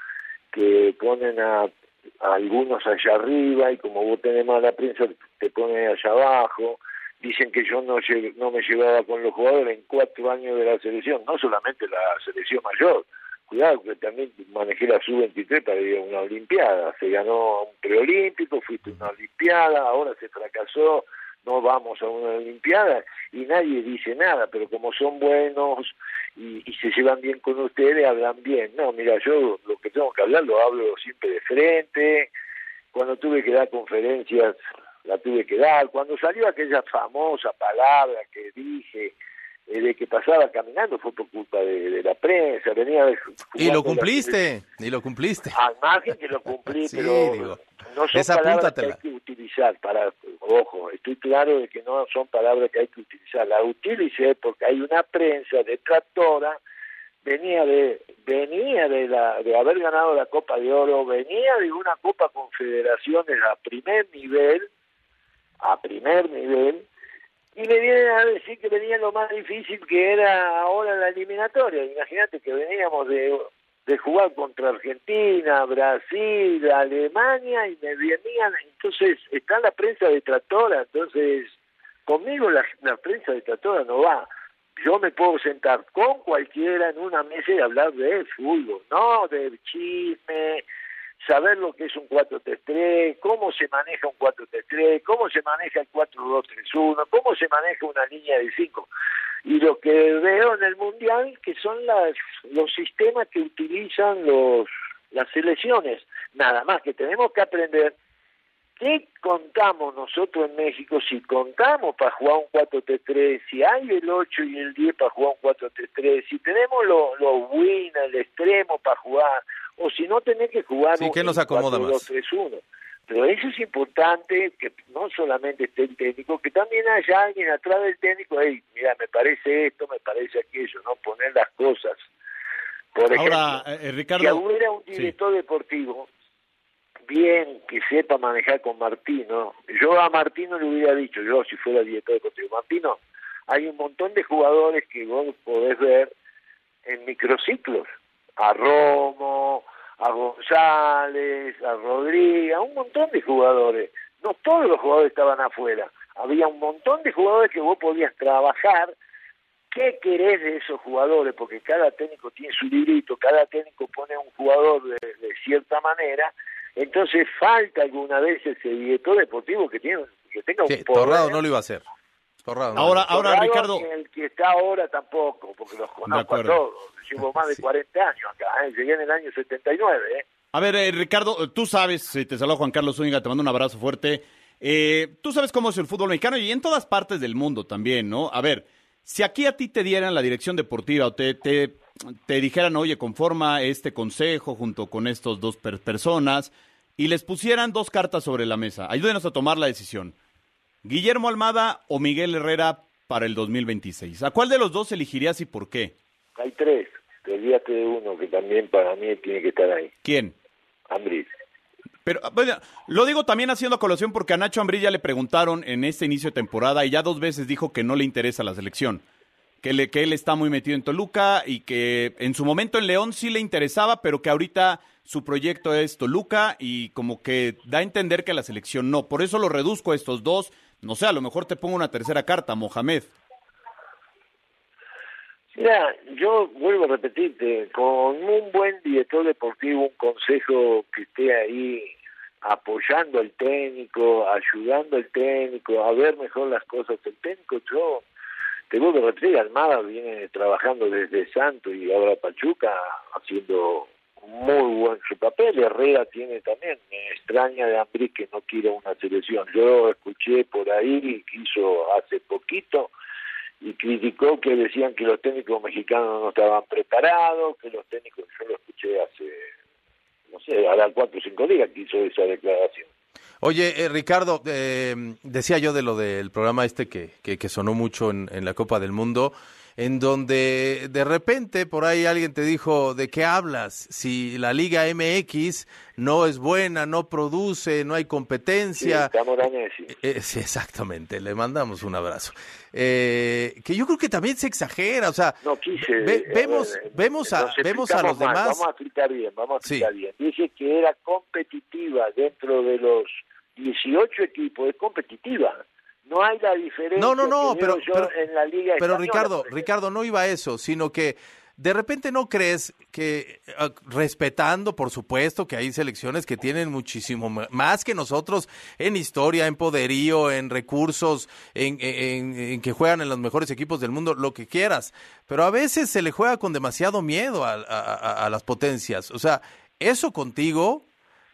que ponen a, a algunos allá arriba y como vos tenés mala prensa te ponen allá abajo. Dicen que yo no, no me llevaba con los jugadores en cuatro años de la selección, no solamente la selección mayor. Cuidado, que también manejé la sub-23 para ir a una olimpiada. Se ganó un preolímpico, fuiste a una olimpiada, ahora se fracasó, no vamos a una olimpiada y nadie dice nada, pero como son buenos y se llevan bien con ustedes, hablan bien. No, mira, yo lo que tengo que hablar lo hablo siempre de frente. Cuando tuve que dar conferencias, la tuve que dar. Cuando salió aquella famosa palabra que dije eh, de que pasaba caminando fue por culpa de, de la prensa, venía de Y lo cumpliste, y lo cumpliste. al margen que lo cumplí, Sí, pero digo, no son esa palabras que hay que utilizar para, ojo, estoy claro de que no son palabras que hay que utilizar, la utilicé porque hay una prensa detractora, venía de venía de la de haber ganado la Copa de Oro, venía de una Copa Confederaciones a primer nivel, a primer nivel, y me vienen a decir que venía lo más difícil que era ahora la eliminatoria. Imagínate que veníamos de, de jugar contra Argentina, Brasil, Alemania y me venían, entonces está la prensa detractora, entonces conmigo la, la prensa detractora no va. Yo me puedo sentar con cualquiera en una mesa y hablar de fútbol, no de chisme, saber lo que es un 4-3-3, cómo se maneja un 4-3-3, cómo se maneja el 4-2-3-1, cómo se maneja una línea de 5. Y lo que veo en el Mundial, que son las, los sistemas que utilizan los las selecciones. Nada más que tenemos que aprender ¿qué contamos nosotros en México si contamos para jugar un 4-3-3? Si hay el 8 y el 10 para jugar un 4-3-3, si tenemos los lo win, el extremo para jugar, o si no tenés que jugar Sí, un ¿qué nos acomoda más? 4-2-3-1. Pero eso es importante, que no solamente esté el técnico, que también haya alguien atrás del técnico, hey, mira, me parece esto, me parece aquello, ¿no? Poner las cosas. Por ejemplo, Ahora, eh, eh, Ricardo. si hubiera un director deportivo bien que sepa manejar con Martino, yo a Martino le hubiera dicho, yo si fuera director deportivo, Martino, hay un montón de jugadores que vos podés ver en microciclos, a Romo, a González, a Rodríguez, a un montón de jugadores. No todos los jugadores estaban afuera, había un montón de jugadores que vos podías trabajar ¿Qué querés de esos jugadores? Porque cada técnico tiene su librito, cada técnico pone un jugador de cierta manera, entonces falta alguna vez ese director deportivo que tiene que tenga Sí, un poder. Torrado no lo iba a hacer. Torrado no. Ahora, ahora Torrado, Ricardo. el que está ahora tampoco, porque los conozco a todos. Llevo más de 40 años acá, ¿eh? llegué en el año 79. ¿eh? A ver, eh, Ricardo, tú sabes, eh, te saluda Juan Carlos Zúñiga, te mando un abrazo fuerte. Eh, tú sabes cómo es el fútbol mexicano y en todas partes del mundo también, ¿no? A ver, si aquí a ti te dieran la dirección deportiva o te, te, te dijeran, oye, conforma este consejo junto con estos dos per- personas y les pusieran dos cartas sobre la mesa, ayúdenos a tomar la decisión. Guillermo Almada o Miguel Herrera para el 2026. ¿A cuál de los dos elegirías y por qué? Hay tres, te olvidaste de uno que también para mí tiene que estar ahí, ¿Quién? Ambris. Pero bueno, lo digo también haciendo colación porque a Nacho Ambrilla le preguntaron en este inicio de temporada y ya dos veces dijo que no le interesa la selección. Que, le, que él está muy metido en Toluca y que en su momento en León sí le interesaba, pero que ahorita su proyecto es Toluca y como que da a entender que la selección no. Por eso lo reduzco a estos dos. No sé, a lo mejor te pongo una tercera carta, Mohamed. Mira, yo vuelvo a repetirte, con un buen director deportivo, un consejo que esté ahí apoyando al técnico, ayudando al técnico a ver mejor las cosas. El técnico, yo a repetir, Almada viene trabajando desde Santos y ahora Pachuca haciendo muy buen su papel. Herrera tiene también, me extraña de Ambrí que no quiera una selección. Yo escuché por ahí hizo hace poquito y criticó que decían que los técnicos mexicanos no estaban preparados, que los técnicos, yo lo escuché hace, no sé, ahora cuatro o cinco días que hizo esa declaración. Oye, eh, Ricardo, eh, decía yo de lo del programa este que, que, que sonó mucho en, en la Copa del Mundo, en donde de repente por ahí alguien te dijo, ¿de qué hablas? Si la Liga MX no es buena, no produce, no hay competencia. Sí, Camoranesi. Eh, sí, exactamente, le mandamos un abrazo. Eh, que yo creo que también se exagera, o sea, No quise. ve- vemos, ver, vemos, a, vemos a los mal, demás. Vamos a explicar bien, vamos a Sí. explicar bien. Dije que era competitiva dentro de los 18 equipos, es competitiva. No hay la diferencia No, no, no, que pero, yo pero, en la Liga pero Ricardo. Ricardo, no iba a eso, sino que de repente no crees que, ah, respetando, por supuesto, que hay selecciones que tienen muchísimo más que nosotros en historia, en poderío, en recursos, en, en- en que juegan en los mejores equipos del mundo, lo que quieras, pero a veces se le juega con demasiado miedo a, a- a- a las potencias. O sea, eso contigo,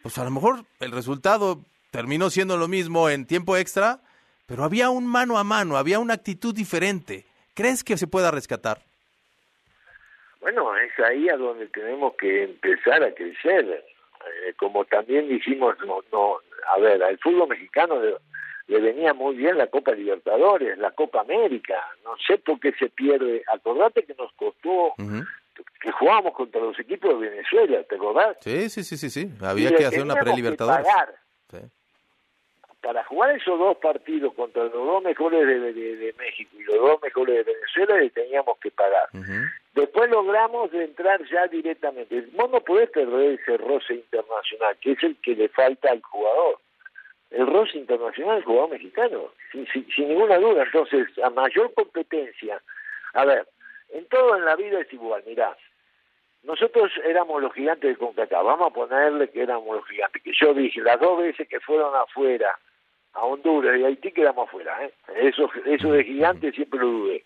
pues a lo mejor el resultado terminó siendo lo mismo en tiempo extra, pero había un mano a mano, había una actitud diferente. ¿Crees que se pueda rescatar? Bueno, es ahí a donde tenemos que empezar a crecer. Eh, como también dijimos, no, no, a ver, al fútbol mexicano le, le venía muy bien la Copa Libertadores, la Copa América. No sé por qué se pierde. Acordate que nos costó que jugábamos contra los equipos de Venezuela, ¿te acordás? Sí, sí, sí, sí, sí. Había que hacer una pagar. Sí. Para jugar esos dos partidos contra los dos mejores de, de- de México y los dos mejores de Venezuela le teníamos que pagar. Después logramos entrar ya directamente. Vos no podés perder ese roce internacional, que es el que le falta al jugador. El roce internacional del jugador mexicano, sin, sin- sin ninguna duda. Entonces, a mayor competencia, a ver, en todo en la vida es igual, mirá. Nosotros éramos los gigantes de CONCACAF, vamos a ponerle que éramos los gigantes, que yo dije, las dos veces que fueron afuera, a Honduras y Haití quedamos afuera, ¿eh? Eso, eso de gigantes siempre lo dudé.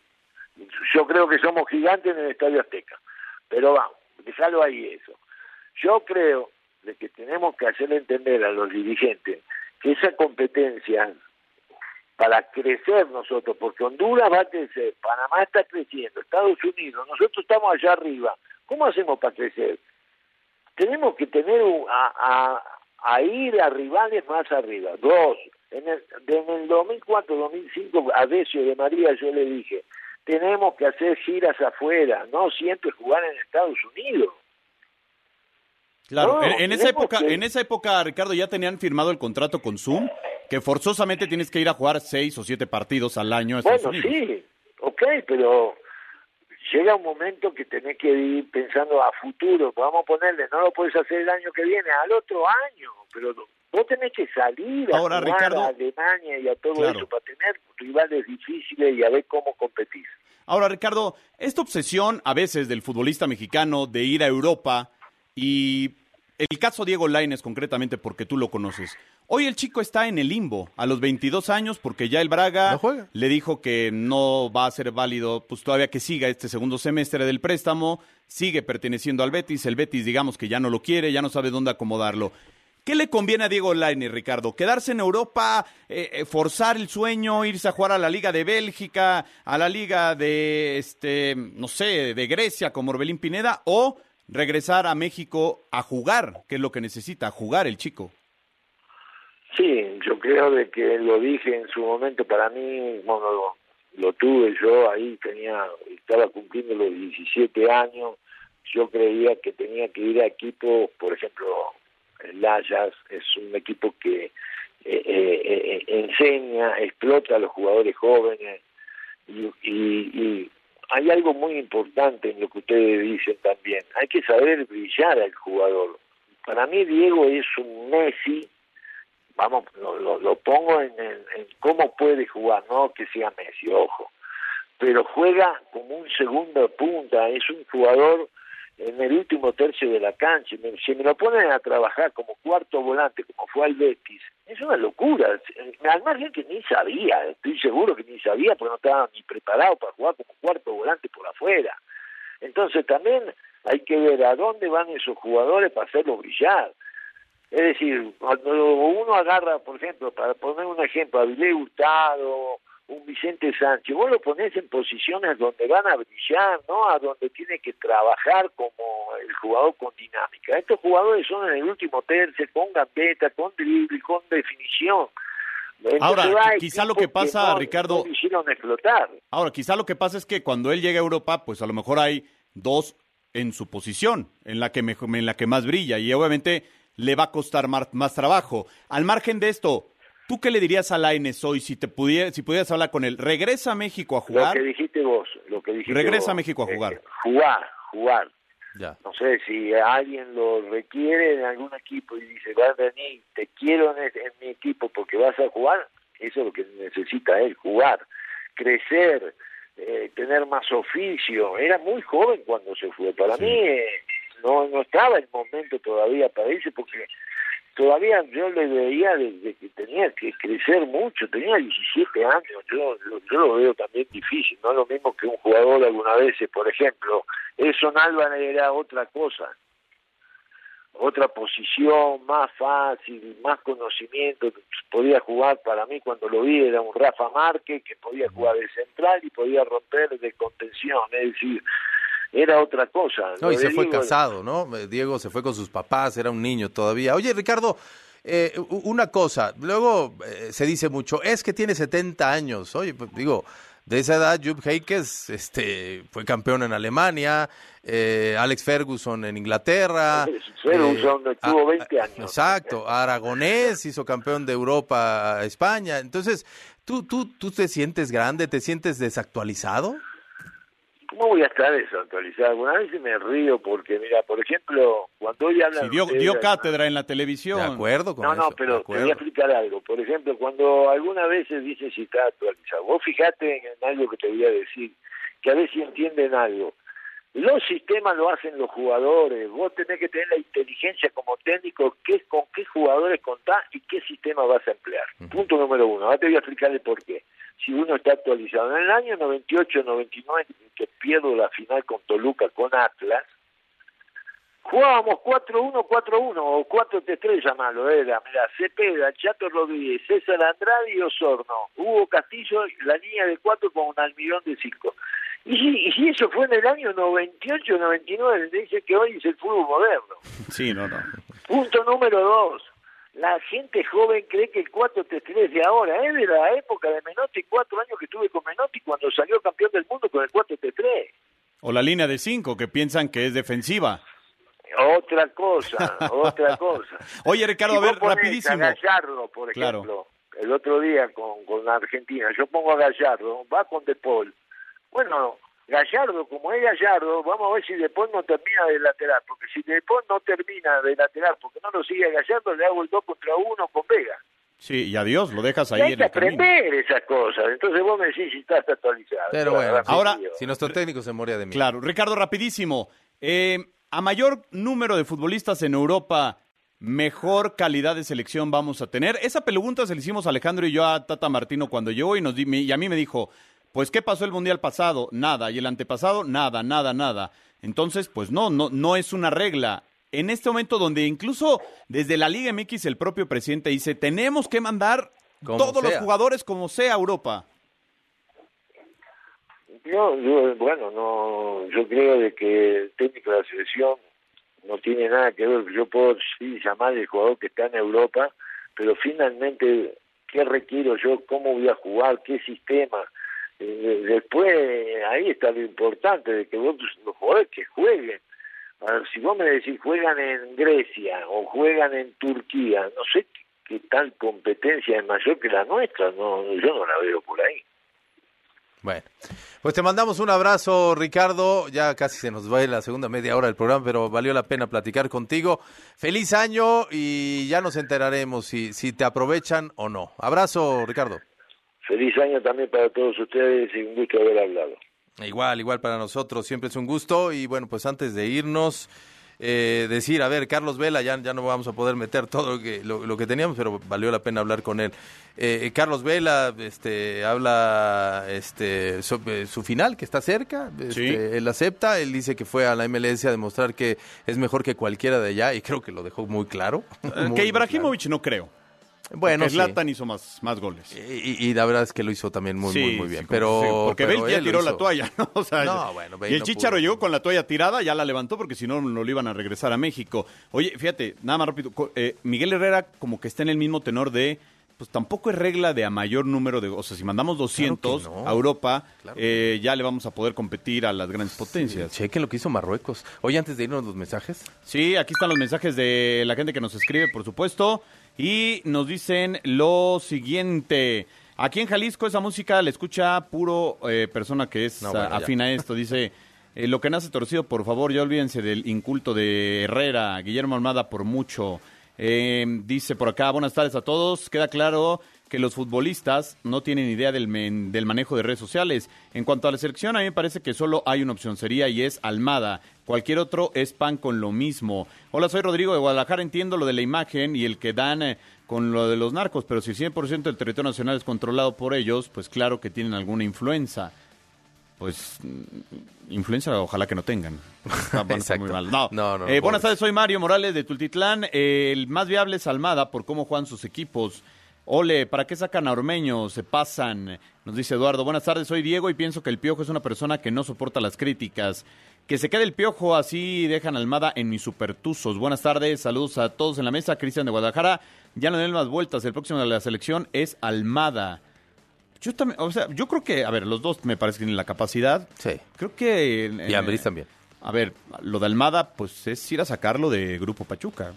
Yo creo que somos gigantes en el Estadio Azteca, pero vamos, déjalo ahí eso. Yo creo de que tenemos que hacerle entender a los dirigentes que esa competencia para crecer nosotros, porque Honduras va a crecer, Panamá está creciendo, Estados Unidos, nosotros estamos allá arriba. ¿Cómo hacemos para crecer? Tenemos que tener a, ir a rivales más arriba. Dos, en el, en el 2004-2005 a Decio de María yo le dije, tenemos que hacer giras afuera, no siempre jugar en Estados Unidos. Claro, en, esa época, en esa época, Ricardo, ya tenían firmado el contrato con Zoom, que forzosamente tienes que ir a jugar seis o siete partidos al año. bueno, sí, ok, pero llega un momento que tenés que ir pensando a futuro, vamos a ponerle, no lo puedes hacer el año que viene, al otro año, pero vos tenés que salir a Ahora, Ricardo, a Alemania y a todo eso para tener rivales difíciles y a ver cómo competís. Ahora, Ricardo, esta obsesión a veces del futbolista mexicano de ir a Europa y el caso Diego Laines concretamente porque tú lo conoces. Hoy el chico está en el limbo a los 22 años porque ya el Braga le dijo que no va a ser válido pues todavía que siga este segundo semestre del préstamo, sigue perteneciendo al Betis, el Betis digamos que ya no lo quiere, ya no sabe dónde acomodarlo. ¿Qué le conviene a Diego Lainez, Ricardo? ¿Quedarse en Europa, eh, eh, forzar el sueño, irse a jugar a la Liga de Bélgica, a la Liga de, este, no sé, de Grecia como Orbelín Pineda, o regresar a México a jugar, que es lo que necesita, jugar el chico? Sí, yo creo de que lo dije en su momento, para mí, bueno, lo, lo tuve yo ahí, tenía, estaba cumpliendo los 17 años, yo creía que tenía que ir a equipos, por ejemplo, el es un equipo que eh, eh, eh, enseña, explota a los jugadores jóvenes y, y, hay algo muy importante en lo que ustedes dicen también, hay que saber brillar al jugador. Para mí Diego es un Messi, vamos, lo, lo, pongo en, en, cómo puede jugar, no que sea Messi, ojo, pero juega como un segundo punta, es un jugador en el último tercio de la cancha. Si me lo ponen a trabajar como cuarto volante, como fue al Betis, es una locura. Al margen que ni sabía, estoy seguro que ni sabía, porque no estaba ni preparado para jugar como cuarto volante por afuera. Entonces también hay que ver a dónde van esos jugadores para hacerlos brillar. Es decir, cuando uno agarra, por ejemplo, para poner un ejemplo, a Vilé Hurtado, un Vicente Sánchez, vos lo pones en posiciones donde van a brillar, ¿no? A donde tiene que trabajar como el jugador con dinámica. Estos jugadores son en el último tercio, con gambeta, con drible, con definición. ahora, quizá lo que pasa, Ricardo. explotar. Ahora, quizá lo que pasa es que cuando él llega a Europa, pues a lo mejor hay dos en su posición, en la que, en la que más brilla, y obviamente le va a costar más, más trabajo. Al margen de esto, ¿Tú qué le dirías a Laines hoy si te pudiera, si pudieras hablar con él? ¿Regresa a México a jugar? Lo que dijiste vos, lo que dijiste Regresa a México a eh, jugar. jugar, jugar. Ya. No sé si alguien lo requiere en algún equipo y dice, va a venir, te quiero en, mi equipo porque vas a jugar, eso es lo que necesita él, jugar, crecer, eh, tener más oficio. Era muy joven cuando se fue. Para mí eh, no, no estaba el momento todavía para irse porque todavía yo le veía desde que tenía que crecer mucho, tenía 17 años, yo, yo lo veo también difícil, no es lo mismo que un jugador alguna vez, por ejemplo, Edson Álvarez era otra cosa, otra posición, más fácil, más conocimiento, podía jugar para mí cuando lo vi era un Rafa Márquez que podía jugar de central y podía romper de contención, es decir, era otra cosa. No, y se fue casado, ¿no? Eh, Diego se fue con sus papás, era un niño todavía. Oye, Ricardo, eh, una cosa, luego eh, se dice mucho, es que tiene 70 años. Oye, pues digo, de esa edad, Jupp Heynckes este, fue campeón en Alemania, Alex Ferguson en Inglaterra. Ferguson tuvo 20 años. Exacto, Aragonés hizo campeón de Europa a España. Entonces, ¿tú, tú, ¿tú te sientes grande, te sientes desactualizado? ¿Cómo voy a estar desactualizado? Alguna vez me río porque, mira, por ejemplo, cuando hoy hablan... dio, dio cátedra en la televisión. De acuerdo con No, no, pero te voy a explicar algo. Por ejemplo, cuando algunas veces dicen si está actualizado, vos fijate en algo que te voy a decir, que a veces entienden algo. Los sistemas lo hacen los jugadores. Vos tenés que tener la inteligencia como técnico qué, con qué jugadores contás y qué sistema vas a emplear. Punto número uno. Ahora te voy a explicar el por qué si uno está actualizado. En el año 98-99, que pierdo la final con Toluca, con Atlas, Jugábamos 4-1, 4-1 o 4-3-3 llamarlo, era, mira, Cepeda, Chato Rodríguez, César Andrade y Osorno. Hugo Castillo, la línea de 4 con un almidón de 5. Y si, y eso fue en el año 98, 99, dice que hoy es el fútbol moderno. Sí, no, no. Punto número 2. La gente joven cree que el 4-3-3 de ahora es de la época de Menotti, cuatro años que estuve con Menotti cuando salió campeón del mundo con el 4-3-3. O la línea de 5, que piensan que es defensiva. Otra cosa, otra cosa. Oye, Ricardo, Si a ver, rapidísimo. A Gallardo, por Claro. ejemplo, el otro día con, con Argentina, yo pongo a Gallardo, va con De Paul. Bueno, Gallardo, como es Gallardo, vamos a ver si De Paul no termina de lateral, porque si De Paul no termina de lateral, porque no lo sigue Gallardo, le hago el 2 contra 1 con Vega. Sí, y adiós, lo dejas Y ahí hay en que el camino. aprender esas cosas, entonces vos me decís si estás actualizado. Pero bueno, Ahora- si nuestro técnico se moría de mí. Claro, Ricardo, rapidísimo. Eh, a mayor número de futbolistas en Europa, mejor calidad de selección vamos a tener. Esa pregunta se la hicimos Alejandro y yo a Tata Martino cuando llegó y, nos di- y a mí me dijo, pues ¿qué pasó el mundial pasado? Nada. Y el antepasado, nada, nada, nada. Entonces, pues no, no, no es una regla. En este momento donde incluso desde la Liga MX el propio presidente dice, tenemos que mandar Como todos los jugadores como sea a Europa. Yo, yo, bueno, no, yo creo de que el técnico de la selección no tiene nada que ver. Yo puedo sí llamar al jugador que está en Europa, pero finalmente, ¿qué requiero yo? ¿Cómo voy a jugar? ¿Qué sistema? Después, ahí está lo importante de que vos, los jugadores que jueguen. Si vos me decís juegan en Grecia o juegan en Turquía, no sé qué, tal competencia es mayor que la nuestra, no, yo no la veo por ahí. Bueno, pues te mandamos un abrazo, Ricardo. Ya casi se nos va la segunda media hora del programa, pero valió la pena platicar contigo. Feliz año y ya nos enteraremos si, si te aprovechan o no. Abrazo, Ricardo. Feliz año también para todos ustedes y un gusto haber hablado. Igual, igual para nosotros, siempre es un gusto. Y bueno, pues antes de irnos, eh, decir, a ver, Carlos Vela, ya, ya no vamos a poder meter todo lo que, lo, lo que teníamos, pero valió la pena hablar con él. Eh, Carlos Vela este, habla este, sobre su final, que está cerca. Este, Sí. Él acepta, él dice que fue a la MLS a demostrar que es mejor que cualquiera de allá, y creo que lo dejó muy claro. Eh, Muy, que Ibrahimovic no creo. Bueno, sí. Hizo más, más goles. Y, y la verdad es que lo hizo también muy, Sí, muy, muy bien. sí, pero, sí, porque pero Bale ya tiró la toalla, ¿no? O sea, No, bueno, Bale y el no Chicharo pudo. llegó con la toalla tirada, ya la levantó porque si no, no lo iban a regresar a México. Oye, fíjate, nada más rápido. eh, Miguel Herrera como que está en el mismo tenor de, pues tampoco es regla de a mayor número de, o sea, si mandamos 200 no. a Europa, Claro eh, ya le vamos a poder competir a las grandes potencias. Chequen lo que hizo Marruecos. Oye, antes de irnos los mensajes. Sí, aquí están los mensajes de la gente que nos escribe, por supuesto. Y nos dicen lo siguiente. Aquí en Jalisco esa música la escucha puro eh, persona que es No, bueno, afín a esto. Dice, eh, lo que nace torcido, por favor, ya olvídense del inculto de Herrera, Guillermo Almada por mucho. Eh, dice por acá, buenas tardes a todos. Queda claro que los futbolistas no tienen idea del, men- del manejo de redes sociales. En cuanto a la selección, a mí me parece que solo hay una opción, sería y es Almada. Cualquier otro es pan con lo mismo. Hola, soy Rodrigo de Guadalajara, entiendo lo de la imagen y el que dan eh, con lo de los narcos, pero si 100% del territorio nacional es controlado por ellos, pues claro que tienen alguna influencia. Pues mm, influencia ojalá que no tengan. Ah, bueno, está muy Exacto. mal. No, No, no, Eh, buenas tardes, soy Mario Morales de Tultitlán. Eh, el más viable es Almada por cómo juegan sus equipos. Ole, ¿para qué sacan a Ormeño? Se pasan. Nos dice Eduardo. Buenas tardes, soy Diego y pienso que el Piojo es una persona que no soporta las críticas. Que se quede el Piojo, así dejan Almada en mis supertuzos. Buenas tardes, saludos a todos en la mesa. Cristian de Guadalajara. Ya no den más vueltas. El próximo de la selección es Almada. Yo también, o sea, yo creo que, a ver, los dos me parece que tienen la capacidad. Sí. Creo que... Y Ambriz también. A ver, lo de Almada, pues es ir a sacarlo de Grupo Pachuca.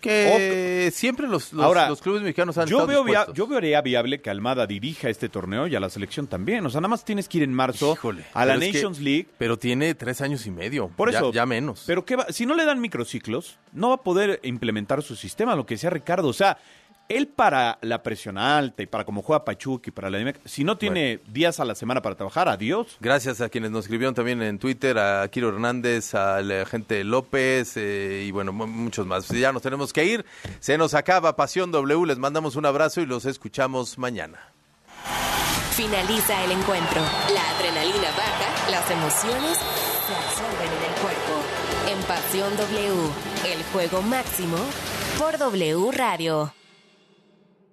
Que siempre los, los, Ahora, los clubes mexicanos han yo estado veo, via- yo vería viable que Almada dirija este torneo y a la selección también. O sea, nada más tienes que ir en marzo a la que- Nations League. Pero tiene tres años y medio. Por Ya- eso. Ya, menos. Pero ¿qué va? si no le dan microciclos, no va a poder implementar su sistema, lo que decía Ricardo. O sea, él para la presión alta y para cómo juega Pachuca y para la DMX, si no tiene días a la semana para trabajar, adiós. Gracias a quienes nos escribieron también en Twitter, a Kiro Hernández, a la gente López eh, y bueno, mu- muchos más. Ya nos tenemos que ir. Se nos acaba Pasión W. Les mandamos un abrazo y los escuchamos mañana. Finaliza el encuentro. La adrenalina baja, las emociones se absorben en el cuerpo. En Pasión W, el juego máximo por W Radio.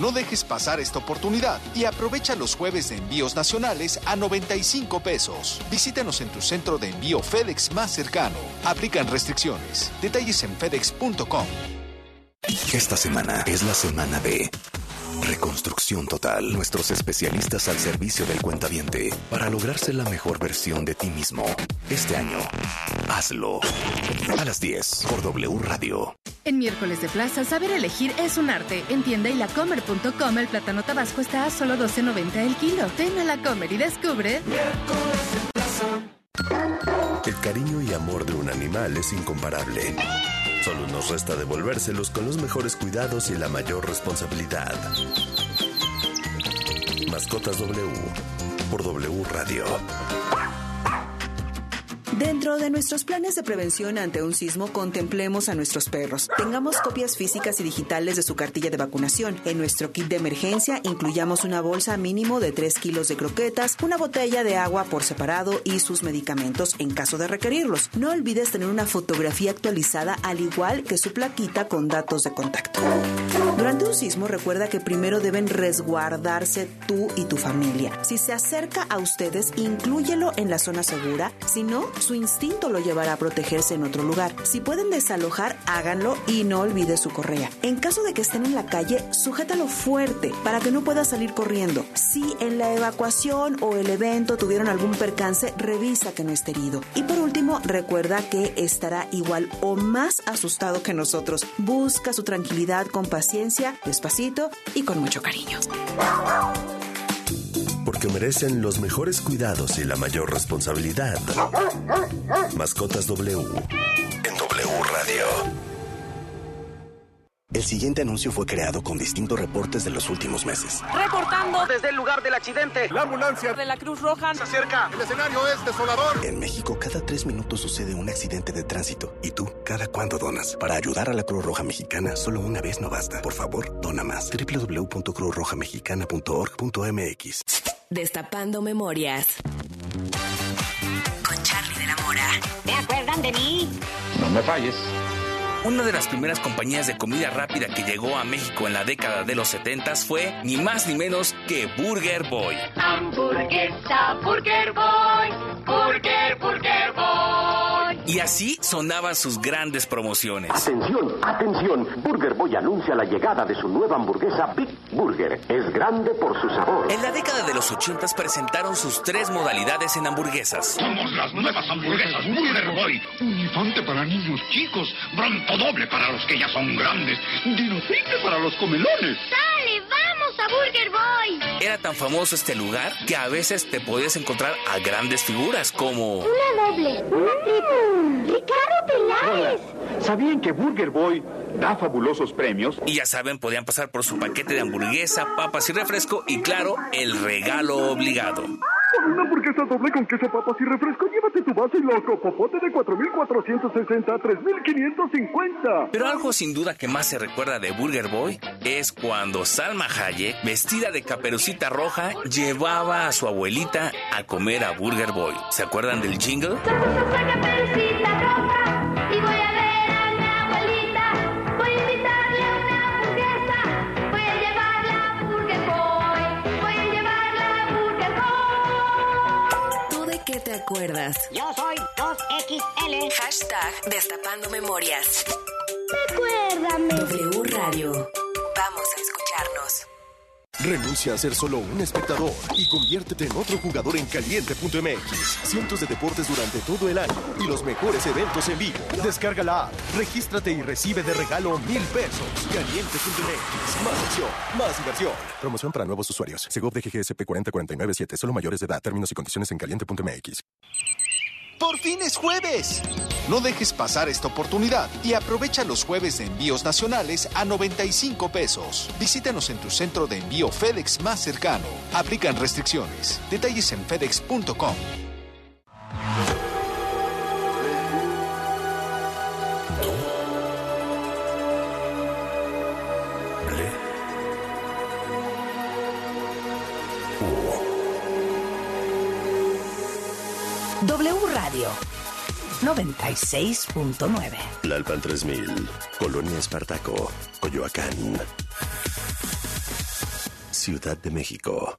No dejes pasar esta oportunidad y aprovecha los jueves de envíos nacionales a 95 pesos. Visítanos en tu centro de envío FedEx más cercano. Aplican restricciones. Detalles en fedex.com. Esta semana es la semana de Reconstrucción Total. Nuestros especialistas al servicio del cuentaviente para lograr ser la mejor versión de ti mismo. Este año, hazlo. A las 10 por W Radio. En miércoles de plaza, saber elegir es un arte. En tienda y lacomer.com el plátano tabasco está a solo 12.90 el kilo. Ven a la comer y descubre. El cariño y amor de un animal es incomparable. Solo nos resta devolvérselos con los mejores cuidados y la mayor responsabilidad. Mascotas W por W Radio. Dentro de nuestros planes de prevención ante un sismo, contemplemos a nuestros perros. Tengamos copias físicas y digitales de su cartilla de vacunación. En nuestro kit de emergencia incluyamos una bolsa mínimo de 3 kilos de croquetas, una botella de agua por separado y sus medicamentos en caso de requerirlos. No olvides tener una fotografía actualizada al igual que su plaquita con datos de contacto. Durante un sismo recuerda que primero deben resguardarse tú y tu familia. Si se acerca a ustedes, inclúyelo en la zona segura. Si no, su instinto lo llevará a protegerse en otro lugar. Si pueden desalojar, háganlo y no olvide su correa. En caso de que estén en la calle, sujétalo fuerte para que no pueda salir corriendo. Si en la evacuación o el evento tuvieron algún percance, revisa que no esté herido. Y por último, recuerda que estará igual o más asustado que nosotros. Busca su tranquilidad con paciencia, despacito y con mucho cariño. Porque merecen los mejores cuidados y la mayor responsabilidad. Mascotas W en W Radio. El siguiente anuncio fue creado con distintos reportes de los últimos meses. Reportando desde el lugar del accidente. La ambulancia de la Cruz Roja se acerca. El escenario es desolador. En México, cada tres minutos sucede un accidente de tránsito. ¿Y tú, cada cuándo donas? Para ayudar a la Cruz Roja Mexicana, solo una vez no basta. Por favor, dona más. www.cruzrojamexicana.org.mx Destapando memorias. Con Charlie de la Mora. ¿Te acuerdan de mí? No me falles. Una de las primeras compañías de comida rápida que llegó a México en la década de los 70 fue ni más ni menos que Burger Boy. Hamburguesa, Burger Boy, Burger, Burger Boy. Y así sonaban sus grandes promociones. Atención, atención. Burger Boy anuncia la llegada de su nueva hamburguesa Big Burger. Es grande por su sabor. En la década de los 80 presentaron sus tres modalidades en hamburguesas. Somos las nuevas hamburguesas Burger Boy. Un infante para niños chicos, bronto doble para los que ya son grandes, dino para los comelones. ¡Dale, vamos a Burger Boy! Era tan famoso este lugar que a veces te podías encontrar a grandes figuras como... Una doble, una triple. ¡Ricardo Peláez! ¿Sabían que Burger Boy da fabulosos premios? Y ya saben, podían pasar por su paquete de hamburguesa, papas y refresco y claro, el regalo obligado. Por una hamburguesa doble con queso, papas y refresco, llévate tu vaso y loco popote de 4.460 a 3.550. Pero algo sin duda que más se recuerda de Burger Boy es cuando Salma Hayek, vestida de caperucita roja, llevaba a su abuelita a comer a Burger Boy. ¿Se acuerdan del jingle? Caperucita roja acuerdas? Yo soy 2XL. Hashtag Destapando Memorias. Recuérdame. W Radio. Vamos. Renuncia a ser solo un espectador y conviértete en otro jugador en caliente.mx. Cientos de deportes durante todo el año y los mejores eventos en vivo. Descarga la app, regístrate y recibe de regalo mil pesos. Caliente.mx. Más acción, más diversión. Promoción para nuevos usuarios. Segov de GGSP 40497. Solo mayores de edad. Términos y condiciones en caliente.mx. Por fin es jueves. No dejes pasar esta oportunidad y aprovecha los jueves de envíos nacionales a 95 pesos. Visítanos en tu centro de envío FedEx más cercano. Aplican restricciones. Detalles en fedex.com. Radio 96.9. Lalpan 3000, Colonia Espartaco, Coyoacán. Ciudad de México.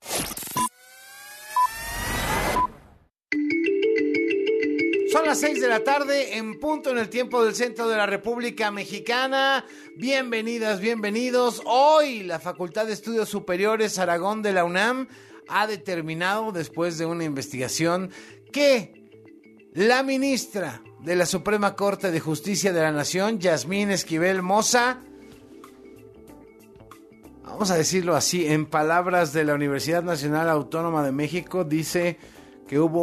Son las 6 de la tarde en punto en el tiempo del centro de la República Mexicana. Bienvenidas, bienvenidos. Hoy la Facultad de Estudios Superiores Aragón de la UNAM ha determinado, después de una investigación, que la ministra de la Suprema Corte de Justicia de la Nación, Yasmín Esquivel Moza, vamos a decirlo así, en palabras de la Universidad Nacional Autónoma de México, dice que hubo